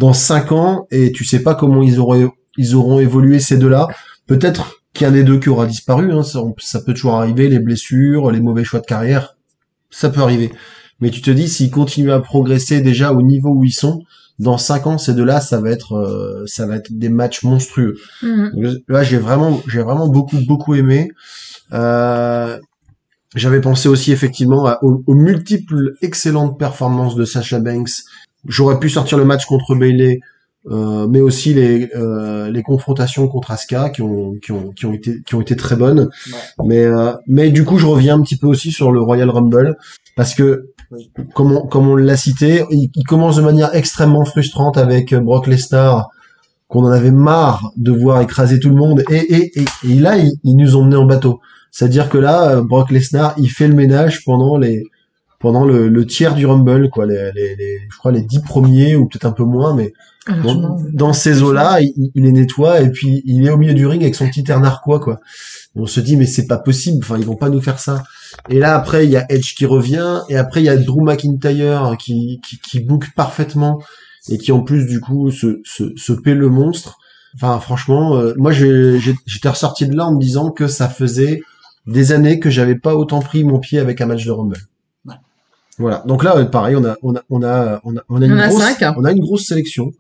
dans cinq ans et tu sais pas comment ils auraient ils auront évolué ces deux-là. Peut-être qu'il y en a des deux qui aura disparu. Hein, ça, on- ça peut toujours arriver, les blessures, les mauvais choix de carrière, ça peut arriver. Mais tu te dis s'ils continuent à progresser déjà au niveau où ils sont, dans cinq ans ces deux-là, ça va être euh, ça va être des matchs monstrueux. Mhm. Donc, Là, j'ai vraiment, j'ai vraiment beaucoup, beaucoup aimé. Euh, J'avais pensé aussi effectivement à- aux, aux multiples excellentes performances de Sasha Banks. J'aurais pu sortir le match contre Bailey, euh, mais aussi les, euh, les confrontations contre Asuka qui ont, qui ont, qui ont été, qui ont été très bonnes. Ouais. Mais, euh, mais du coup, je reviens un petit peu aussi sur le Royal Rumble parce que, Oui. comme on, comme on l'a cité, il, il commence de manière extrêmement frustrante avec euh, Brock Lesnar qu'on en avait marre de voir écraser tout le monde et, et, et, et là ils, ils nous ont menés en bateau. C'est-à-dire que là euh, Brock Lesnar il fait le ménage pendant les pendant le, le tiers du Rumble quoi, les, les, les- je crois les dix premiers ou peut-être un peu moins, mais Ah, dans, ces eaux-là il, il les nettoie et puis il est au milieu du ring avec son petit air narquois quoi. Et on se dit mais c'est pas possible, enfin ils vont pas nous faire ça. Et là après il y a Edge qui revient et après il y a Drew McIntyre qui qui, qui book parfaitement et qui en plus du coup se se, se paie le monstre. Enfin franchement, euh, moi j'ai- j'ai- j'étais ressorti de là en me disant que ça faisait des années que j'avais pas autant pris mon pied avec un match de Rumble. Voilà. Donc là, euh, pareil, on a on a on a on a, on a une On a grosse cinq. on a une grosse sélection.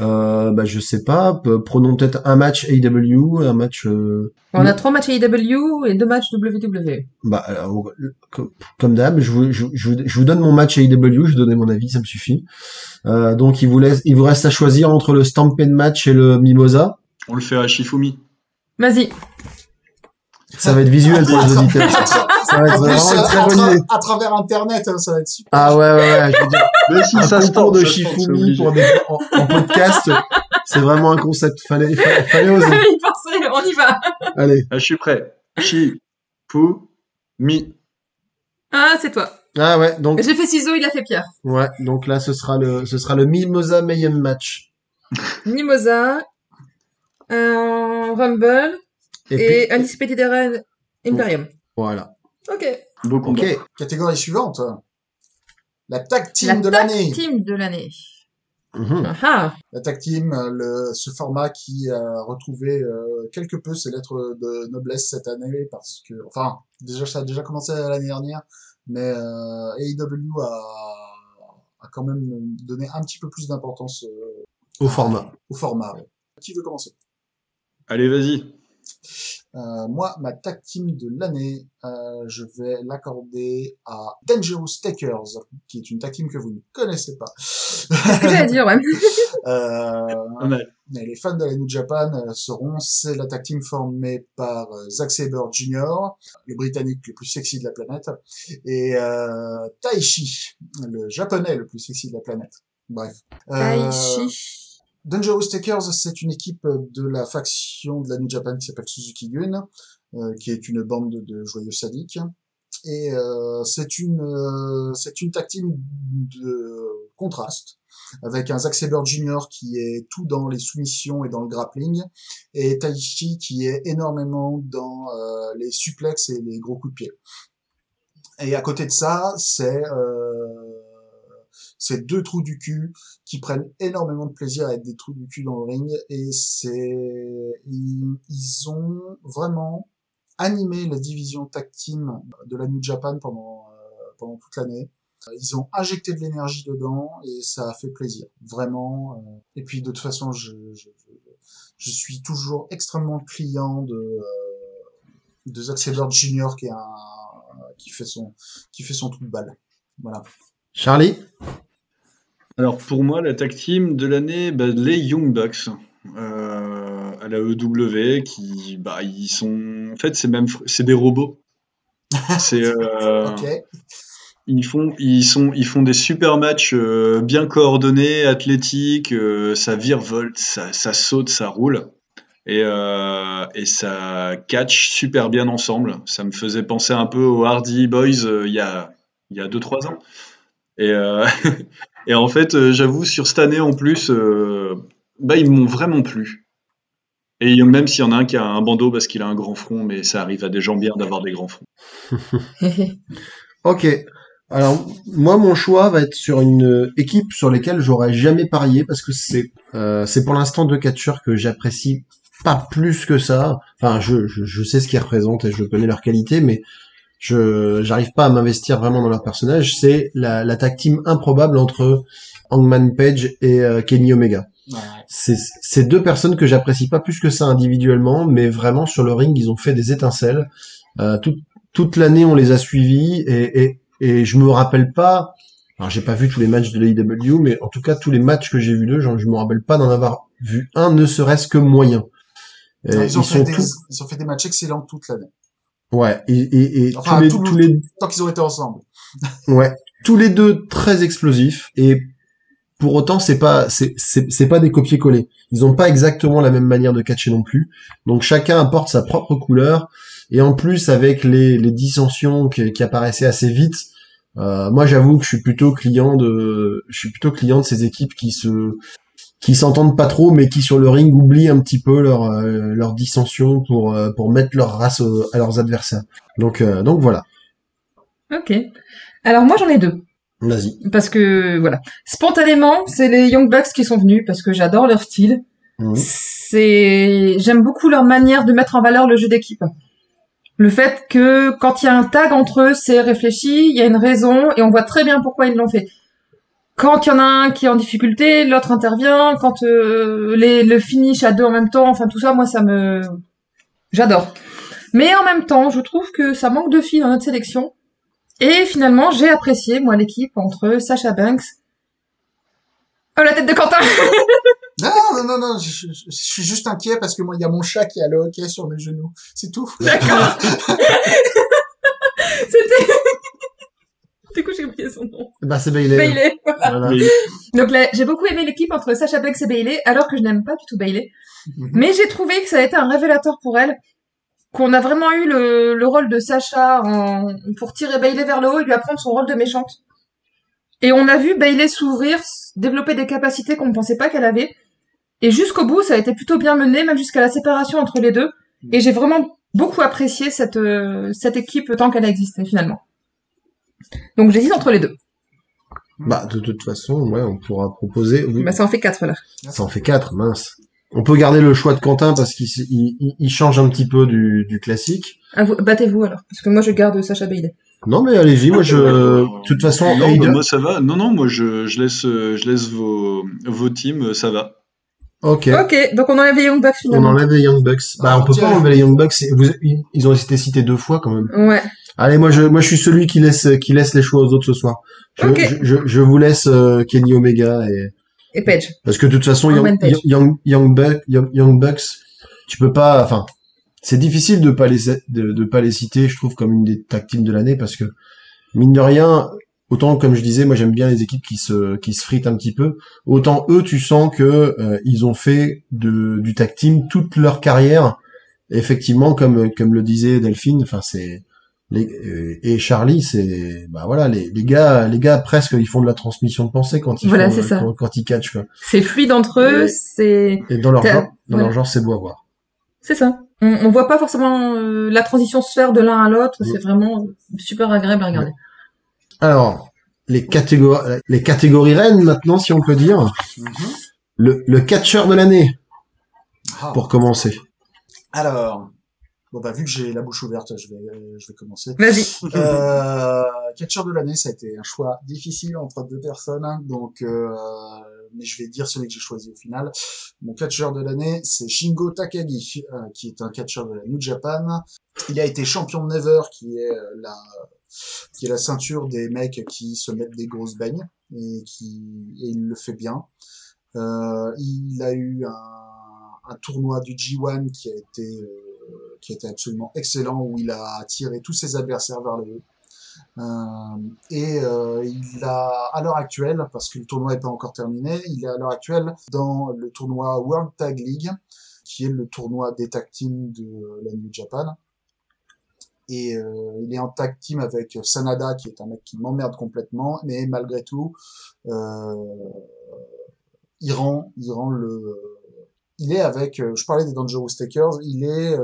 Euh, bah je sais pas, prenons peut-être un match AEW, un match euh, On a trois matchs AEW et deux matchs WWE. bah, alors, co- comme d'hab, je vous, je, je, vous- je vous donne mon match AEW, je vais donner mon avis, ça me suffit. Euh, donc il vous laisse, il vous reste à choisir entre le Stampede match et le Mimosa. On le fait à Shifumi. Vas-y. Ça va être visuel pour les auditeurs. Ça va être plus, vraiment une à, très à à travers Internet, hein, ça va être super. Ah ouais, ouais, ouais, je veux dire, Mais si, un ça se tente, de Shifumi pour des, en, en podcast, c'est vraiment un concept. Fallait, fallait, fallait oser. Il pensait, on y va. Allez. Ah, je suis prêt. Shifumi. Ah, c'est toi. Ah ouais, donc, J'ai fait ciseaux, il a fait pierre. ouais, donc là, ce sera le, ce sera le Mimosa Mayhem match. Mimosa, un Rumble Et, et, puis, Undisputed Era Imperium. voilà. Ok. Beau combat. Ok. Catégorie suivante. La tag team La de tag l'année. team de l'année. Ah ah. La tag team, le, ce format qui a retrouvé euh, quelque peu ses lettres de noblesse cette année parce que, enfin, déjà ça a déjà commencé l'année dernière, mais euh, AEW a, a quand même donné un petit peu plus d'importance euh, Au format. au format. ouais. Qui veut commencer? Allez, vas-y. Euh, Moi, ma tag team de l'année, euh, je vais l'accorder à Dangerous Takers, qui est une tag team que vous ne connaissez pas. C'est ce que j'allais dire, ouais. Euh. Mais les fans de la New Japan euh, sauront, c'est la tag team formée par euh, Zack Sabre Jr., le britannique le plus sexy de la planète, et euh, Taichi, le japonais le plus sexy de la planète. Bref. Euh, Taichi. Dangerous Takers, c'est une équipe de la faction de la New Japan qui s'appelle Suzuki Gun, euh, qui est une bande de, joyeux sadiques. Et euh, c'est une euh, c'est une tag team de contraste avec un Zack Sabre Jr. qui est tout dans les soumissions et dans le grappling et Taichi qui est énormément dans euh, les suplexes et les gros coups de pied. Et à côté de ça, c'est euh, c'est deux trous du cul qui prennent énormément de plaisir à être des trous du cul dans le ring et c'est ils, ont vraiment animé la division tag team de la New Japan pendant euh, pendant toute l'année. Ils ont injecté de l'énergie dedans et ça a fait plaisir, vraiment. euh. Et puis de toute façon, je, je, je, je suis toujours extrêmement client de euh, de Zack Sabre Jr. qui est un qui fait son qui fait son trou de balle. Voilà. Charlie? Alors pour moi, la tag team de l'année, bah, les Young Bucks euh, à la EW, qui, bah, ils sont, en fait, c'est même, c'est des robots. C'est, euh, Ok. ils font, ils sont, ils font des super matchs euh, bien coordonnés, athlétiques, euh, ça virevolte, ça, ça saute, ça roule. Et, et ça catch super bien ensemble. Ça me faisait penser un peu aux Hardy Boys il y a il y a 2-3 ans. Et, euh, et en fait, euh, j'avoue, sur cette année en plus, euh, bah, ils m'ont vraiment plu. Et même s'il y en a un qui a un bandeau parce qu'il a un grand front, mais ça arrive à des gens bien d'avoir des grands fronts. Ok. Alors, moi, mon choix va être sur une équipe sur laquelle j'aurais jamais parié parce que c'est euh, pour l'instant deux catcheurs que j'apprécie pas plus que ça. Enfin, je, je sais ce qu'ils représentent et je connais leur qualité, mais je j'arrive pas à m'investir vraiment dans leur personnage. C'est la, la tag team improbable entre Hangman Page et euh, Kenny Omega. Ouais. C'est c'est deux personnes que j'apprécie pas plus que ça individuellement, mais vraiment sur le ring, ils ont fait des étincelles. Euh, toute toute l'année, on les a suivis et, et, et je me rappelle pas. Alors, j'ai pas vu tous les matchs de l'AEW, mais en tout cas, tous les matchs que j'ai vus d'eux, je me rappelle pas d'en avoir vu un, ne serait-ce que moyen. Non, ils, ont ils fait des, tous, ils ont fait des matchs excellents toute l'année. Ouais, et, et, et Enfin, tous les, tout le- tous les, Tant qu'ils ont été ensemble. Ouais, tous les deux très explosifs et pour autant c'est pas c'est c'est c'est pas des copier-coller. Ils ont pas exactement la même manière de catcher non plus. Donc chacun apporte sa propre couleur et en plus avec les les dissensions qui, qui apparaissaient assez vite. euh, moi j'avoue que je suis plutôt client de je suis plutôt client de ces équipes qui se qui s'entendent pas trop mais qui sur le ring oublient un petit peu leur euh, leur dissension pour euh, pour mettre leur race au- à leurs adversaires. Donc euh, donc voilà. Ok. Alors moi j'en ai deux. Vas-y. Parce que voilà. Spontanément, c'est les Young Bucks qui sont venus parce que j'adore leur style. Mhm. C'est j'aime beaucoup leur manière de mettre en valeur le jeu d'équipe. Le fait que quand il y a un tag entre eux, c'est réfléchi, il y a une raison et on voit très bien pourquoi ils l'ont fait. Quand il y en a un qui est en difficulté, l'autre intervient. Quand euh, les, le finish à deux en même temps, enfin tout ça, moi ça me j'adore. Mais en même temps, je trouve que ça manque de filles dans notre sélection. Et finalement, j'ai apprécié, moi, l'équipe entre Sacha Banks. Oh, la tête de Quentin Non, non, non, non, je, je- je suis juste inquiet parce que moi, il y a mon chat qui a le hockey sur mes genoux. C'est tout. D'accord. C'était... Du coup, j'ai oublié son nom. Bah c'est Bailey. Bailey, voilà. Voilà. Mais Donc là, j'ai beaucoup aimé l'équipe entre Sacha Banks et Bailey, alors que je n'aime pas du tout Bailey. Mhm. Mais j'ai trouvé que ça a été un révélateur pour elle, qu'on a vraiment eu le, le rôle de Sacha en, pour tirer Bailey vers le haut et lui apprendre son rôle de méchante. Et on a vu Bailey s'ouvrir, développer des capacités qu'on ne pensait pas qu'elle avait. Et jusqu'au bout, ça a été plutôt bien mené, même jusqu'à la séparation entre les deux. Et j'ai vraiment beaucoup apprécié cette, euh, cette équipe tant qu'elle a existé finalement. Donc j'hésite entre les deux. Bah, de toute façon, ouais, on pourra proposer. Bah, ça en fait quatre là. Ça en fait quatre, mince. On peut garder le choix de Quentin parce qu'il il, il- il change un petit peu du, du classique. Ah, vous- Battez-vous alors, parce que moi je garde Sacha Bailey. Non, mais allez-y, moi je. De toute façon, non, bah, moi ça va. Non, non, moi je, je laisse, euh, je laisse vos, vos teams, euh, ça va. Ok. Ok, donc on enlève les Young Bucks On finalement. enlève les Young Bucks. Bah, Ah, on peut tiens. pas enlever les Young Bucks. Vous, ils ont été cités deux fois quand même. Ouais. Allez, moi je, moi je suis celui qui laisse, qui laisse les choix aux autres ce soir. Je, je, je, je vous laisse euh, Kenny Omega et Et Page. parce que de toute façon, Young. Young, Young, Buck- Young, Young Bucks, tu peux pas, enfin, c'est difficile de pas les, de, de pas les citer, je trouve, comme une des tag teams de l'année parce que mine de rien, autant comme je disais, moi j'aime bien les équipes qui se, qui se fritent un petit peu. Autant eux, tu sens que euh, ils ont fait de, du tag team toute leur carrière. Effectivement, comme, comme le disait Delphine, enfin c'est les, euh, et Charlie, c'est bah voilà les, les gars, les gars presque ils font de la transmission de pensée quand ils Voilà, font, c'est ça. Quand, quand ils catchent quoi. C'est fluide entre eux, Et- c'est Et dans leur T'as- genre, dans leur genre, c'est beau à voir. c'est ça. On, on voit pas forcément euh, la transition se faire de l'un à l'autre, Mm. c'est vraiment super agréable à regarder. Alors, les catégories, les catégories reines maintenant, si on peut dire. Le, le catcheur de l'année, Ah. pour commencer. Alors, bon bah vu que j'ai la bouche ouverte, je vais, euh, je vais commencer. Vas-y. Euh, catcheur de l'année, ça a été un choix difficile entre deux personnes, hein, donc euh, mais je vais dire celui que j'ai choisi au final. Mon catcheur de l'année, c'est Shingo Takagi, euh, qui est un catcheur de la New Japan. Il a été champion de Never, qui est euh, la qui est la ceinture des mecs qui se mettent des grosses beignes et qui et il le fait bien. Euh, il a eu un, un tournoi du G1 qui a été euh, qui été absolument excellent où il a attiré tous ses adversaires vers le haut. Euh, et euh, il a à l'heure actuelle, parce que le tournoi n'est pas encore terminé, il est à l'heure actuelle dans le tournoi World Tag League, qui est le tournoi des tag teams de la New Japan. Et euh, il est en tag team avec Sanada, qui est un mec qui m'emmerde complètement, mais malgré tout, il rend, il rend le, il est avec, je parlais des Dangerous Takers, il est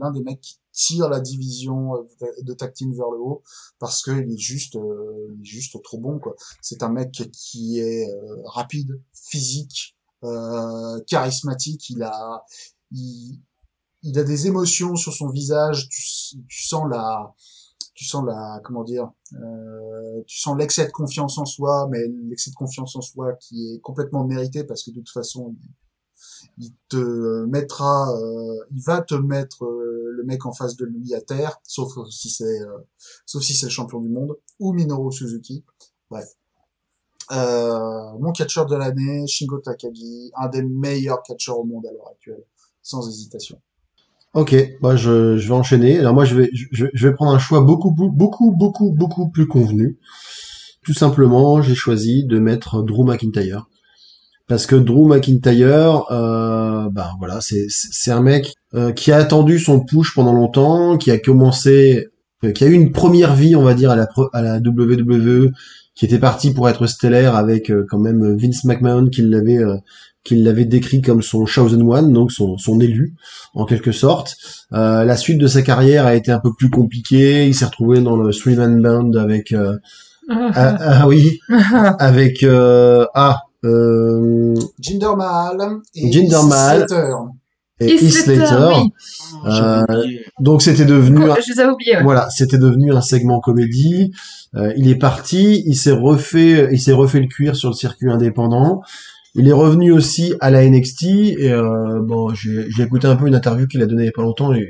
l'un des mecs qui tire la division euh, de- tag vers le haut parce que il est juste, euh, il est juste trop bon quoi. C'est un mec qui est euh, rapide, physique, euh, charismatique. Il a, il, il a des émotions sur son visage. Tu, sens la, tu sens la, comment dire, tu sens l'excès de confiance en soi, mais l'excès de confiance en soi qui est complètement mérité parce que de toute façon, il te mettra, euh, il va te mettre euh, le mec en face de lui à terre, sauf si c'est, euh, sauf si c'est champion du monde ou Minoru Suzuki. Bref. Euh, mon catcheur de l'année, Shingo Takagi, un des meilleurs catcheurs au monde à l'heure actuelle, sans hésitation. Ok, bah je, vais enchaîner. Alors moi, je vais, je, je vais prendre un choix beaucoup, beaucoup, beaucoup, beaucoup plus convenu. Tout simplement, j'ai choisi de mettre Drew McIntyre. Parce que Drew McIntyre, euh, bah voilà, c'est c'est un mec euh, qui a attendu son push pendant longtemps, qui a commencé, euh, qui a eu une première vie, on va dire, à la à la WWE, qui était parti pour être stellaire avec euh, quand même Vince McMahon qui l'avait euh, qui l'avait décrit comme son chosen one, donc son son élu en quelque sorte. Euh, la suite de sa carrière a été un peu plus compliquée. Il s'est retrouvé dans le three man band avec euh, ah, ah oui avec euh, ah euh, Jinder Mahal et Jinder Mahal. Et Heath Slater, oui. Euh. Donc c'était devenu un- Je ouais. voilà, c'était devenu un segment comédie. Euh, il est parti, il s'est refait, il s'est refait le cuir sur le circuit indépendant. Il est revenu aussi à la NXT et euh, bon, j'ai j'ai écouté un peu une interview qu'il a donnée il y a pas longtemps et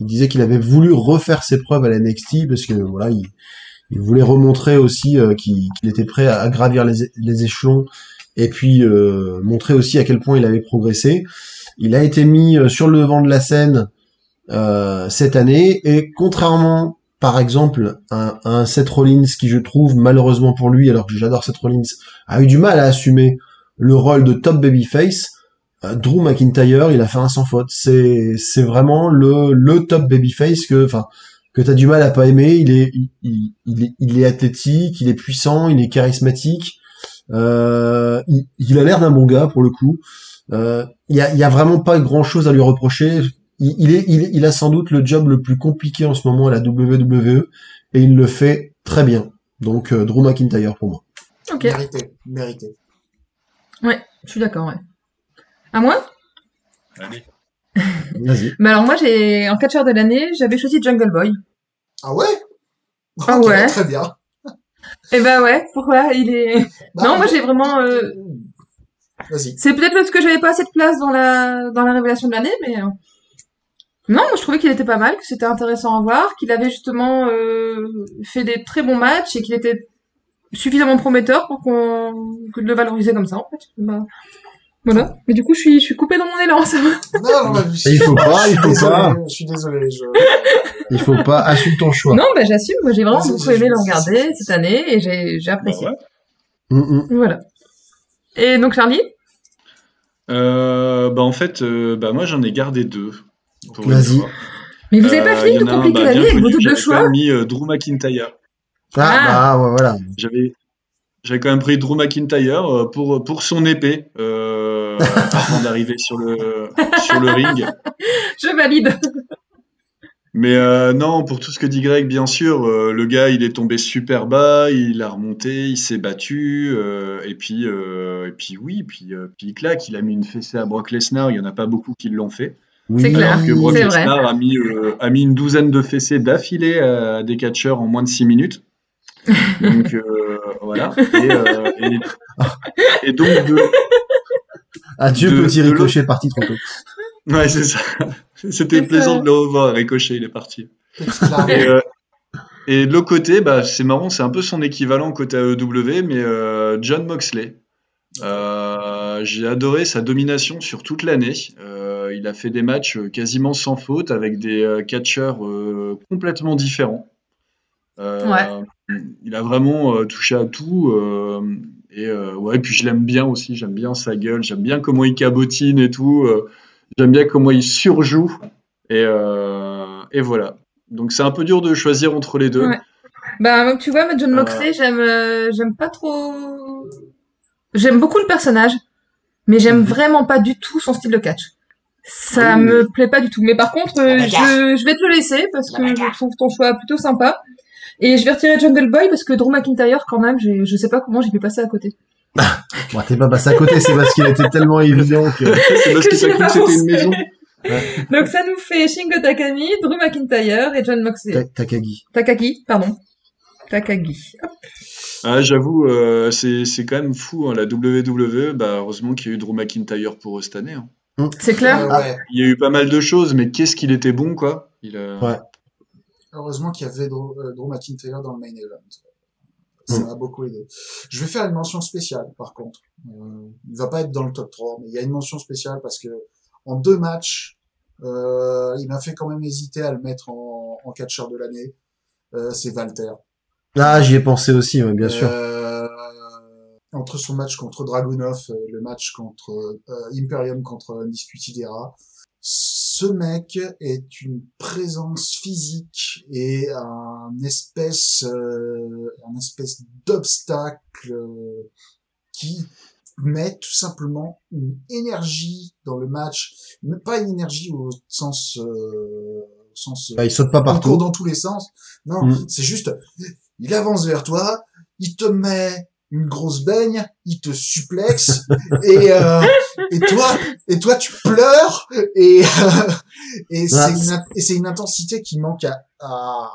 il disait qu'il avait voulu refaire ses preuves à la NXT parce que voilà, il, il voulait remontrer aussi euh, qu'il qu'il était prêt à, à gravir les, les échelons et puis euh, montrer aussi à quel point il avait progressé. Il a été mis euh, sur le devant de la scène euh, cette année et contrairement par exemple à, à un Seth Rollins qui je trouve malheureusement pour lui alors que j'adore Seth Rollins a eu du mal à assumer le rôle de top babyface Drew McIntyre il a fait un sans faute. C'est c'est vraiment le le top babyface que enfin que t'as du mal à pas aimer. Il est il, est athlétique il est puissant il est charismatique il, il a l'air d'un bon gars pour le coup euh, il y a, y a vraiment pas grand chose à lui reprocher il, il est, il, est- il a sans doute le job le plus compliqué en ce moment à la WWE et il le fait très bien. Donc euh, Drew McIntyre pour moi. Ok, Mérité, mérité. je suis d'accord, ouais. À moi? Allez. Vas-y. Bah alors moi, j'ai en catcheur de l'année, j'avais choisi Jungle Boy. Ah ouais? Ah ouais. Très bien. Et bah ouais, pourquoi Il est... Bah, non, moi j'ai vraiment... euh, Vas-y. C'est peut-être parce que j'avais pas assez de place dans la dans la révélation de l'année, mais euh, non, moi je trouvais qu'il était pas mal, que c'était intéressant à voir, qu'il avait justement euh, fait des très bons matchs et qu'il était suffisamment prometteur pour qu'on que de le valoriser comme ça en fait. Bah, voilà. Mais du coup, je suis je suis coupée dans mon élan, ça va. Non, non, bah, je- Il faut pas, il faut pas. Je suis désolé. Je... Il faut pas assume ton choix. Non, bah j'assume. Moi, j'ai vraiment beaucoup aimé le regarder cette année et j'ai j'ai apprécié. Bah ouais. Mm, mm. Voilà. Et donc Charlie? Euh, bah en fait, euh, bah moi j'en ai gardé deux. Vas-y. Mais vous avez pas Euh, fini de en a un, compliquer bah, la vie avec vos doubles j'avais choix même mis euh, Drew McIntyre. Ah, Ah. bah voilà. J'avais j'avais quand même pris Drew McIntyre euh, pour pour son épée euh, avant d'arriver sur le sur le ring. Je valide. Mais euh, non, pour tout ce que dit Greg, bien sûr, euh, le gars, il est tombé super bas, il a remonté, il s'est battu, euh, et puis euh, et puis oui, puis euh, puis il claque, il a mis une fessée à Brock Lesnar, il y en a pas beaucoup qui l'ont fait. Oui, C'est clair. Que Brock. Lesnar a mis euh, a mis une douzaine de fessées d'affilée à des catcheurs en moins de 6 minutes. Donc euh, voilà. Et, euh, et, et donc de, Adieu de- petit de ricochet parti trop tôt. ouais, c'est ça. C'était plaisant ça. de le revoir. Ricochet, il est parti. Et, euh, et de l'autre côté, bah, c'est marrant, c'est un peu son équivalent côté AEW, mais euh, John Moxley. Euh, j'ai adoré sa domination sur toute l'année. Euh, il a fait des matchs quasiment sans faute avec des euh, catcheurs complètement différents. Euh, Il a vraiment euh, touché à tout. Et euh, ouais, puis je l'aime bien aussi. J'aime bien sa gueule. J'aime bien comment il cabotine et tout. euh, j'aime bien comment il surjoue. Et, euh, et voilà. Donc c'est un peu dur de choisir entre les deux. Ouais. Bah, tu vois, John Euh. Moxley, j'aime, euh, j'aime pas trop. J'aime beaucoup le personnage, mais j'aime Mhm. vraiment pas du tout son style de catch. Ça oui. me plaît pas du tout. Mais par contre, je, je vais te le laisser parce que je trouve ton choix plutôt sympa. Et je vais retirer Jungle Boy parce que Drew McIntyre, quand même, je sais pas comment j'ai pu passer à côté. Bon, t'es pas passé à côté, c'est parce qu'il était tellement évident que. c'est parce Que que c'était une maison. Donc ça nous fait Shingo Takami, Drew McIntyre et John Moxley. Ta- Takagi. Takagi, pardon. Takagi. Ah, j'avoue, euh, c'est c'est quand même fou, hein, la WWE. Bah, heureusement qu'il y a eu Drew McIntyre pour eux cette année. hein. C'est clair Euh, ouais. Il y a eu pas mal de choses, mais qu'est-ce qu'il était bon, quoi. Il. Ouais. Heureusement qu'il y avait Drew, euh, Drew McIntyre dans le main event. Ça Mm. m'a beaucoup aidé. Je vais faire une mention spéciale, par contre. Euh, il va pas être dans le top 3, mais il y a une mention spéciale parce que en deux matchs, euh, il m'a fait quand même hésiter à le mettre en, en catcheur de l'année. Euh, c'est Walter. Ah, j'y ai pensé aussi, ouais, bien sûr. Entre son match contre Dragunov le match contre Imperium contre Undisputed Era, ce mec est une présence physique et un espèce, euh, un espèce d'obstacle euh, qui met tout simplement une énergie dans le match, mais pas une énergie au sens, euh, au sens Bah, il saute pas court partout. dans tous les sens. Non, Mm. c'est juste, il avance vers toi, il te met une grosse baigne, il te suplexe, et, euh, et toi, et toi, tu pleures, et, euh, et c'est une, et c'est une intensité qui manque à, à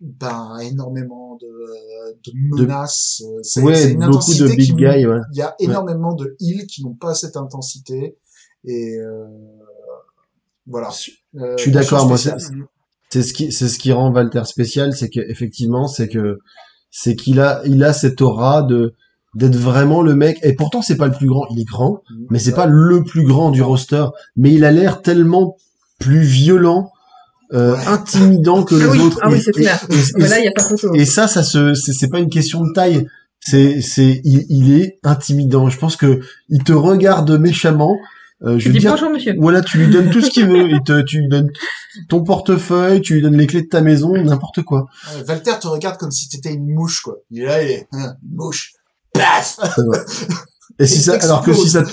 ben, énormément de, de menaces. C'est c'est Ouais, une beaucoup de intensité big guys, ouais. il y a énormément de heals qui n'ont pas cette intensité, et, euh, voilà. Euh, Je suis mention d'accord, moi, spéciale. C'est ce qui, c'est ce qui rend Walter spécial, c'est que effectivement, c'est que, c'est qu'il a, il a cette aura de, d'être vraiment le mec. Et pourtant, c'est pas le plus grand. Il est grand, mais c'est pas le plus grand du roster. Mais il a l'air tellement plus violent, euh, intimidant que les Ah oui, autres. ah oui, Et- c'est clair. et- et- Mais là, il y a pas photo. et ça, ça se, c'est c'est pas une question de taille. C'est, c'est, il, il est intimidant. Je pense que il te regarde méchamment. Euh, je veux dis dire, bonjour, monsieur. voilà, tu lui donnes tout ce qu'il veut. Il te, tu lui donnes ton portefeuille, tu lui donnes les clés de ta maison, n'importe quoi. Ouais, Walter te regarde comme si t'étais une mouche, quoi. Il est là, il est, hein, une mouche. Paf! Et si ça, alors que si ça,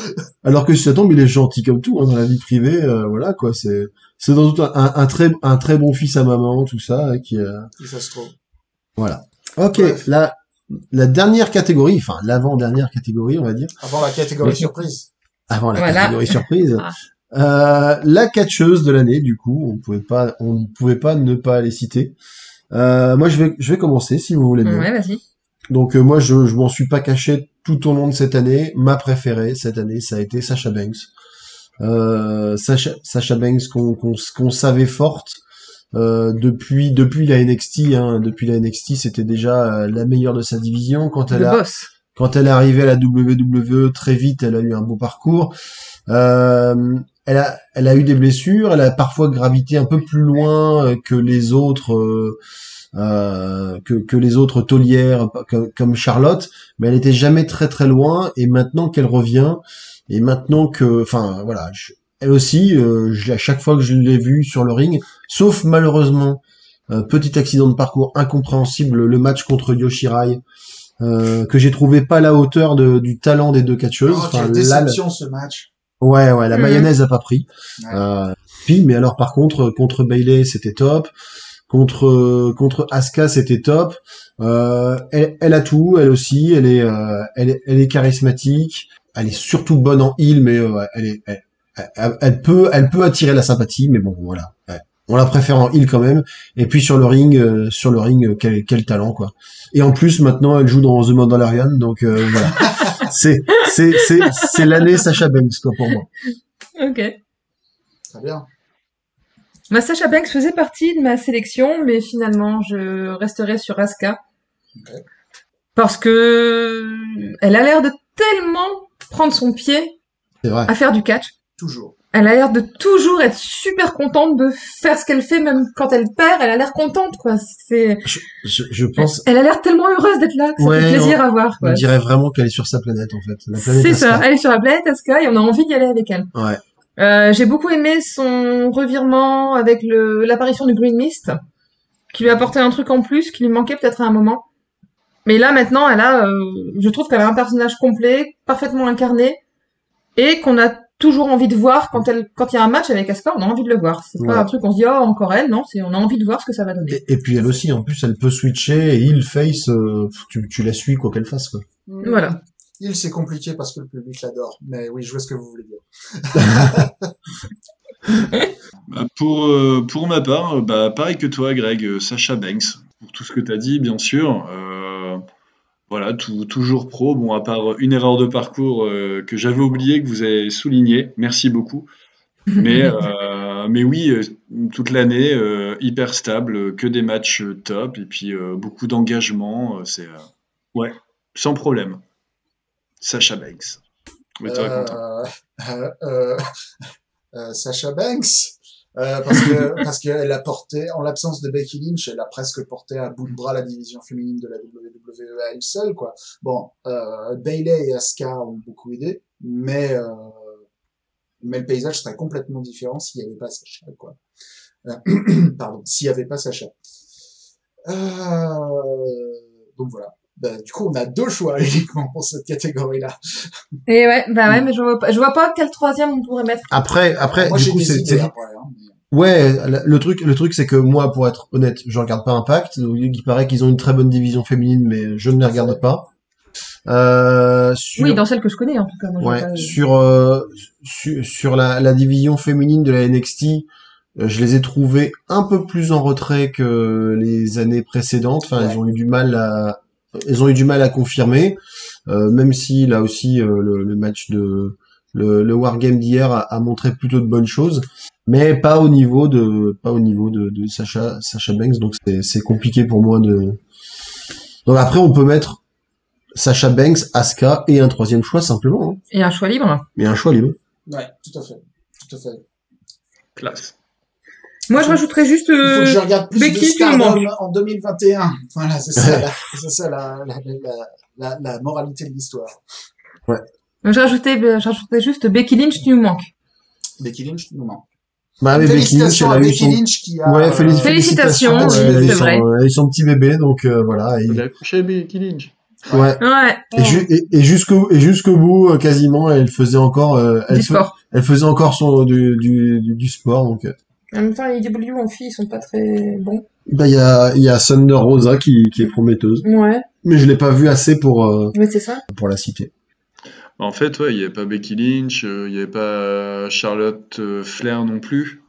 alors que si ça tombe, il est gentil comme tout hein, dans la vie privée. euh, voilà quoi. C'est, c'est dans tout un, un, un très, un très bon fils à maman, tout ça, hein, qui, euh, Et ça se trouve. voilà. Ok, Bref. là, la dernière catégorie, enfin l'avant-dernière catégorie, on va dire, Avant la catégorie Mais- surprise. Avant la Voilà. catégorie surprise. Ah. Euh, la catcheuse de l'année, du coup, on pouvait pas, on ne pouvait pas ne pas les citer. Euh, moi, je vais, je vais commencer si vous voulez bien. Ouais, vas-y. Donc euh, moi, je, je m'en suis pas caché tout au long de cette année. Ma préférée cette année, ça a été Sasha Banks. Euh, Sasha, Sasha Banks qu'on qu'on qu'on savait forte euh, depuis depuis la NXT. Hein, depuis la NXT, c'était déjà euh, la meilleure de sa division. Quand elle Le a boss. Quand elle est arrivée à la WWE, très vite, elle a eu un beau parcours. Euh, elle a, elle a eu des blessures. Elle a parfois gravité un peu plus loin euh, que les autres, euh, euh, que, que les autres taulières comme, Charlotte, mais elle était jamais très très loin. Et maintenant qu'elle revient, et maintenant que, enfin voilà, elle aussi, à chaque fois que je l'ai vue sur le ring, sauf malheureusement petit accident de parcours incompréhensible, le match contre Yoshirai euh, que j'ai trouvé pas à la hauteur de, du talent des deux catcheuses. Oh, Enfin, déception ce match. ouais, ouais, la Mhm. mayonnaise a pas pris. Ouais. Euh, puis, mais alors par contre, contre Bailey, c'était top. Contre contre Asuka, c'était top. Euh, elle, elle a tout, elle aussi. Elle est, euh, elle est, elle est charismatique. Elle est surtout bonne en heal, mais euh, elle est, elle, elle- elle peut, elle peut attirer la sympathie, mais bon, voilà. Ouais. On la préfère en heal quand même. Et puis sur le ring, euh, sur le ring, euh, quel, quel talent quoi. Et en plus, maintenant, elle joue dans The Mandalorian, donc euh, voilà. c'est, c'est, c'est, c'est l'année Sacha Banks quoi pour moi. Ok. Très bien. Ma Sasha Banks faisait partie de ma sélection, mais finalement, je resterai sur Asuka. Parce que elle a l'air de tellement prendre son pied à faire du catch. Toujours. Elle a l'air de toujours être super contente de faire ce qu'elle fait, même quand elle perd, elle a l'air contente, quoi. C'est, Je, je, je pense, elle a l'air tellement heureuse d'être là que ça Ouais, fait plaisir à voir, on quoi. dirait vraiment qu'elle est sur sa planète en fait. C'est ça, elle est sur la planète Asuka et on a envie d'y aller avec elle. Ouais. Euh, j'ai beaucoup aimé son revirement avec l'apparition du Green Mist, qui lui a apporté un truc en plus qui lui manquait peut-être à un moment. Mais là maintenant, elle a, euh, je trouve qu'elle a un personnage complet, parfaitement incarné, et qu'on a toujours envie de voir quand elle, quand il y a un match avec Asuka, on a envie de le voir. C'est pas un truc on se dit oh encore elle, non, c'est on a envie de voir ce que ça va donner. Et, et puis elle aussi, en plus, elle peut switcher et il face, euh, tu, tu la suis quoi qu'elle fasse quoi. Voilà. Il, c'est compliqué parce que le public l'adore. Mais oui, je vois ce que vous voulez dire. Bah, pour, euh, pour ma part, euh, bah, pareil que toi, Greg, Sacha Banks, pour tout ce que tu as dit, bien sûr. Euh, voilà, tout- toujours pro. Bon, à part une erreur de parcours euh, que j'avais oublié, que vous avez souligné. Merci beaucoup. Mais, euh, mais oui, euh, toute l'année, euh, hyper stable, euh, que des matchs euh, top, et puis euh, beaucoup d'engagement. euh, c'est, euh, ouais, sans problème. Sacha Banks. Mais toi, Quentin. Euh, euh, euh, euh, Sacha Banks? Euh, parce que parce qu'elle a porté, en l'absence de Becky Lynch, elle a presque porté à bout de bras la division féminine de la WWE à elle seule, quoi. Bon, euh, Bailey et Asuka ont beaucoup aidé, mais euh, mais le paysage serait complètement différent s'il n'y avait pas Sacha, quoi. Euh, pardon, s'il n'y avait pas Sacha. Euh, donc voilà. Bah, du coup, on a deux choix uniquement pour cette catégorie-là. Et ouais, bah ouais, mais je vois pas, je vois pas quel troisième on pourrait mettre. Après, après, Moi, du coup, c'est, ouais, le truc, le truc, c'est que moi, pour être honnête, je regarde pas Impact. Il paraît qu'ils ont une très bonne division féminine, mais je ne les regarde pas. Euh, sur, Oui, dans celle que je connais en tout cas. Moi, j'ai ouais, pas- sur, euh, sur, sur la, la division féminine de la NXT, euh, je les ai trouvés un peu plus en retrait que les années précédentes. Enfin, Ouais. ils ont eu du mal à, ils ont eu du mal à confirmer, euh, même si là aussi euh, le, le match de le, le wargame d'hier a, a montré plutôt de bonnes choses, mais pas au niveau de pas au niveau de, de Sacha Sacha Banks. Donc c'est c'est compliqué pour moi de. Donc après on peut mettre Sacha Banks, Asuka et un troisième choix simplement, hein. Et un choix libre. mais un choix libre. Ouais, tout à fait. Tout à fait. Classe. Moi, je rajouterais juste. Il faut que euh, je regarde plus Becky, de tu Stardom manques. en 2021. Voilà, c'est ça, la, c'est ça la, la, la, la, la moralité de l'histoire. Je rajoutais, je rajoutais juste Becky Lynch, tu nous manques. Becky Lynch, nous manque. Bah, mais Becky Lynch, Félicitations elle à a eu son, Lynch qui a... ouais, euh, félic- Félicitations, ouais, c'est elle a eu son- vrai. elle a eu son petit bébé, donc euh, voilà. Et, Il a couché Becky Lynch. ouais. Ouais. Et, ju- et, et jusqu'au et jusqu'au bout, euh, quasiment, elle faisait encore, euh, elle, Du sport. elle faisait encore son du du, du, du sport. Donc, euh, En même temps, les IW en filles, ils sont pas très bons. bah il y a il y a Thunder Rosa qui qui est prometteuse. Ouais. mais je l'ai pas vu assez pour euh, Oui, c'est ça. pour la citer. En fait, ouais, il n'y avait pas Becky Lynch, euh, il n'y avait pas Charlotte euh, Flair non plus.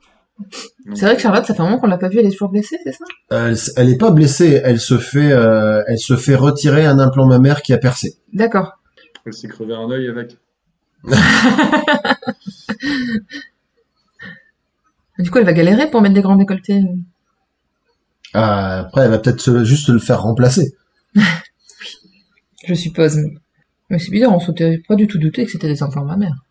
C'est vrai que Charlotte, ça fait un moment qu'on l'a pas vue, elle est toujours blessée, c'est ça? Elle, elle est pas blessée, elle se fait euh, elle se fait retirer un implant mammaire qui a percé. D'accord. Elle s'est crevé un œil avec. Du coup, elle va galérer pour mettre des grands décolletés. Ah, après, elle va peut-être se- juste le faire remplacer. Je suppose. Mais, c'est bizarre, on s'était pas du tout douté que c'était des implants mammaires.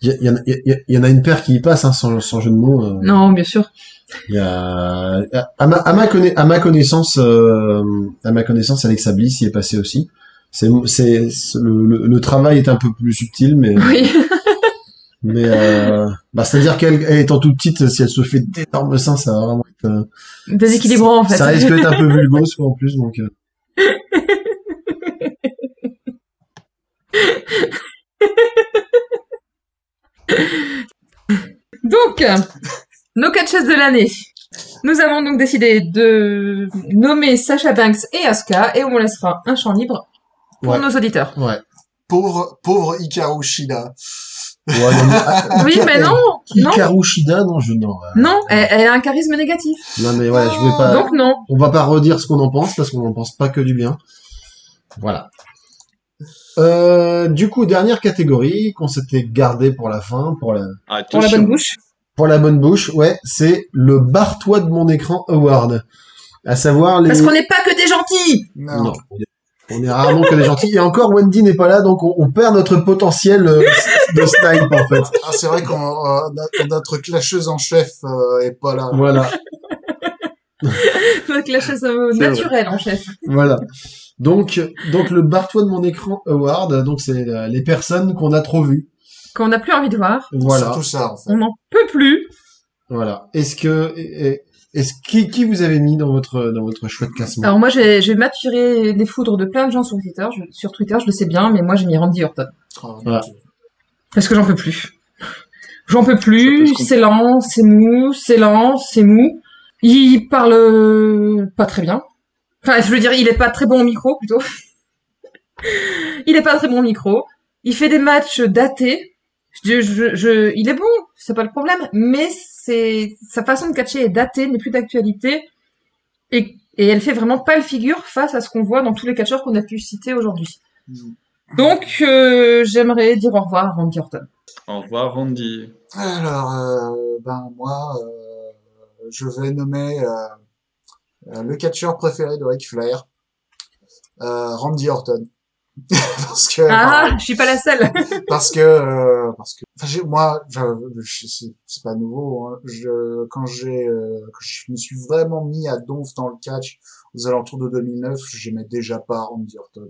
Il y, a- il y en a- il y en a une paire qui y passe, hein, sans, sans jeu de mots. euh. Non, bien sûr. Il y a, à ma, à ma, conna- à ma connaissance, euh, à ma connaissance, Alexa Bliss y est passée aussi. C'est, c'est, c'est- le, le, le travail est un peu plus subtil, mais, Oui. mais, euh, bah, c'est-à-dire qu'elle, elle étant toute petite, si elle se fait d'énormes seins, ça va vraiment être, euh, Déséquilibrant, en fait. ça risque d'être un peu vulgose, quoi, en plus, donc, euh. Donc, nos catcheuses de l'année. Nous avons donc décidé de nommer Sacha Banks et Asuka et on laissera un champ libre pour Ouais. nos auditeurs. Ouais. Pauvre, pauvre Hikaru Shida. Ouais, non, mais, Oui, mais non, non, Hikaru Shida, non, je, non. euh, non, elle, elle a un charisme négatif. Non, mais ouais, je vais pas, Donc non. on va pas redire ce qu'on en pense parce qu'on n'en pense pas que du bien. Voilà. Euh, du coup, dernière catégorie qu'on s'était gardé pour la fin, pour la, Pour la bonne bouche. pour la bonne bouche, ouais, c'est le barre-toi de mon écran award. À savoir les. Parce qu'on n'est pas que des gentils. Non. Non, on est, on est rarement que des gentils. Et encore, Wendy n'est pas là, donc on, on perd notre potentiel euh, de snipe en fait. Ah, c'est vrai qu'on euh, notre- notre clasheuse en chef euh, est pas là. Voilà, Avec la chasse euh, naturelle en chef. voilà. Donc, donc le barre-toi de mon écran award, donc c'est euh, les personnes qu'on a trop vues. Qu'on n'a plus envie de voir. Voilà. C'est tout ça, en fait. On n'en peut plus. Voilà. Est-ce que est-ce qui, qui vous avez mis dans votre dans votre choix de classement Alors moi, j'ai j'ai maturé les foudres de plein de gens sur Twitter. Je- sur Twitter, je le sais bien, mais moi, j'ai mis Randy Orton. Oh, Voilà. Parce que j'en peux plus. J'en peux plus, c'est lent, c'est mou, c'est lent, c'est mou. Il parle pas très bien. Enfin, je veux dire, il est pas très bon au micro, plutôt. il est pas très bon au micro. Il fait des matchs datés. Je, je, je- il est bon, c'est pas le problème, mais c'est sa façon de catcher est datée, n'est plus d'actualité, et, et elle fait vraiment pas le figure face à ce qu'on voit dans tous les catcheurs qu'on a pu citer aujourd'hui. Mhm. Donc, euh, j'aimerais dire au revoir à Randy Orton. Au revoir Randy. Alors, euh, ben moi, euh, je vais nommer euh, le catcheur préféré de Ric Flair, euh, Randy Orton. parce que Ah, je suis pas la seule. parce que euh, parce que enfin, moi c'est- pas nouveau hein. je quand j'ai euh, je me suis vraiment mis à donf dans le catch aux alentours de 2009 j'aimais déjà pas Randy Orton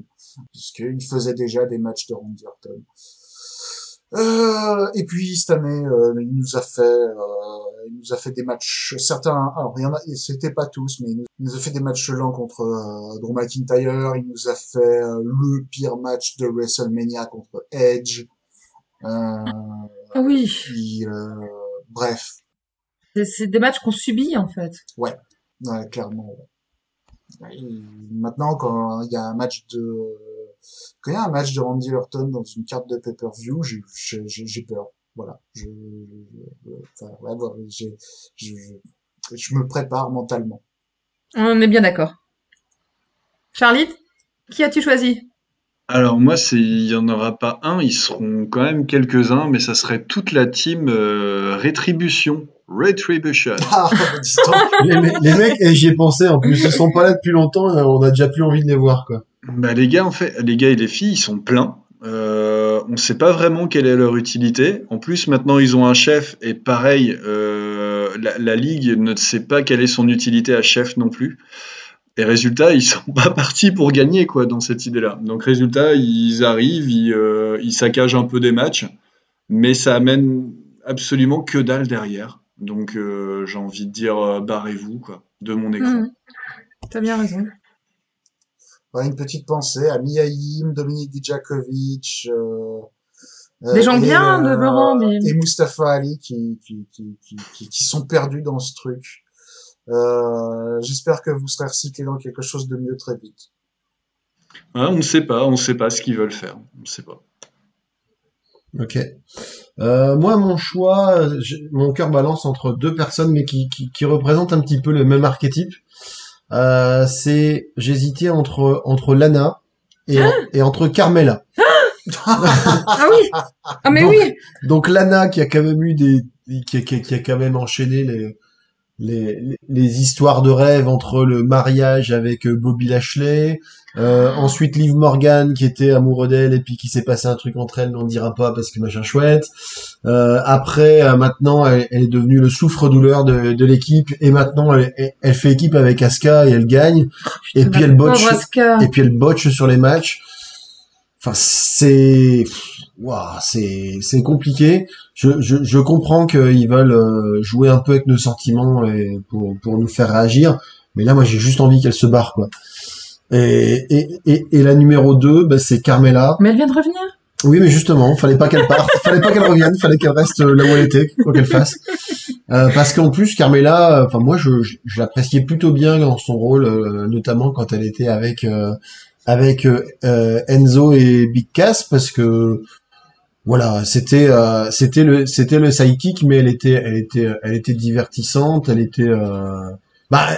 puisqu'il faisait déjà des matchs de Randy Orton euh, et puis cette année euh, il nous a fait euh, il nous a fait des matchs certains alors il y en a c'était pas tous mais il nous, il nous a fait des matchs lents contre euh, Drew McIntyre il nous a fait euh, le pire match de WrestleMania contre Edge euh, Ah oui, puis, euh, bref c'est- des matchs qu'on subit en fait. ouais clairement ouais. Et maintenant quand il y a un match de quand il y a un match de Randy Orton dans une carte de pay-per-view j'ai j'ai- j'ai j'ai peur voilà je, je- enfin, ouais, j'ai- je, je, je me prépare mentalement On est bien d'accord. Charlie, qui as-tu choisi? Alors moi, c'est il y en aura pas un, ils seront quand même quelques-uns, mais ça serait toute la team euh, Rétribution. Retribution. ah les, me- les mecs, et j'y ai pensé en plus, ils sont pas là depuis longtemps, on a déjà plus envie de les voir quoi. Bah les gars, en fait, les gars et les filles, ils sont pleins. Euh, on sait pas vraiment quelle est leur utilité. En plus, maintenant, ils ont un chef et pareil, euh, la, ligue ne sait pas quelle est son utilité à chef non plus. Et résultat, ils sont pas partis pour gagner quoi dans cette idée-là. Donc résultat, ils arrivent, ils, euh, ils saccagent un peu des matchs, mais ça amène absolument que dalle derrière. Donc j'ai envie de dire barrez-vous quoi de mon écran. Mhm. T'as bien raison. Une petite pensée à Miaïm, Dominique Dijakovic, euh, euh, Des gens et, bien, demeurant, mais- et Mustafa Ali qui, qui, qui, qui, qui, qui sont perdus dans ce truc. Euh, J'espère que vous serez recyclé dans quelque chose de mieux très vite. Ouais, on ne sait pas, on ne sait pas ce qu'ils veulent faire. On ne sait pas. Ok. Euh, moi, mon choix, j'ai- mon cœur balance entre deux personnes, mais qui, qui, qui représentent un petit peu le même archétype. Euh, c'est, j'hésitais entre entre Lana et, et entre Carmela. Ah oui Ah mais Donc- oui Donc Lana qui a quand même eu des, qui a, qui a- qui a quand même enchaîné les, les, les- les histoires de rêve entre le mariage avec euh, Bobby Lashley, euh, ensuite Liv Morgan qui était amoureux d'elle et puis qui s'est passé un truc entre elles, on dira pas parce que machin chouette. Euh, après, euh, maintenant, elle, elle est devenue le souffre-douleur de, de l'équipe et maintenant elle, elle- elle fait équipe avec Asuka et elle gagne. Et puis elle botche, et puis elle botche sur les matchs. Enfin, c'est, waouh, c'est, c'est compliqué. Je, je, je comprends qu'ils veulent euh, jouer un peu avec nos sentiments et pour, pour nous faire réagir. Mais là, moi, j'ai juste envie qu'elle se barre, quoi. Et, et, et, et la numéro 2, bah, c'est Carmela. Mais elle vient de revenir? Oui, mais justement, fallait pas qu'elle parte, fallait pas qu'elle revienne, fallait qu'elle reste euh, là où elle était, quoi qu'elle fasse. Euh, parce qu'en plus, Carmela, enfin moi, je, je, je l'appréciais plutôt bien dans son rôle, euh, notamment quand elle était avec euh, avec euh, Enzo et Big Cass, parce que voilà, c'était euh, c'était le c'était le mais elle était elle était elle était divertissante, elle était euh, bah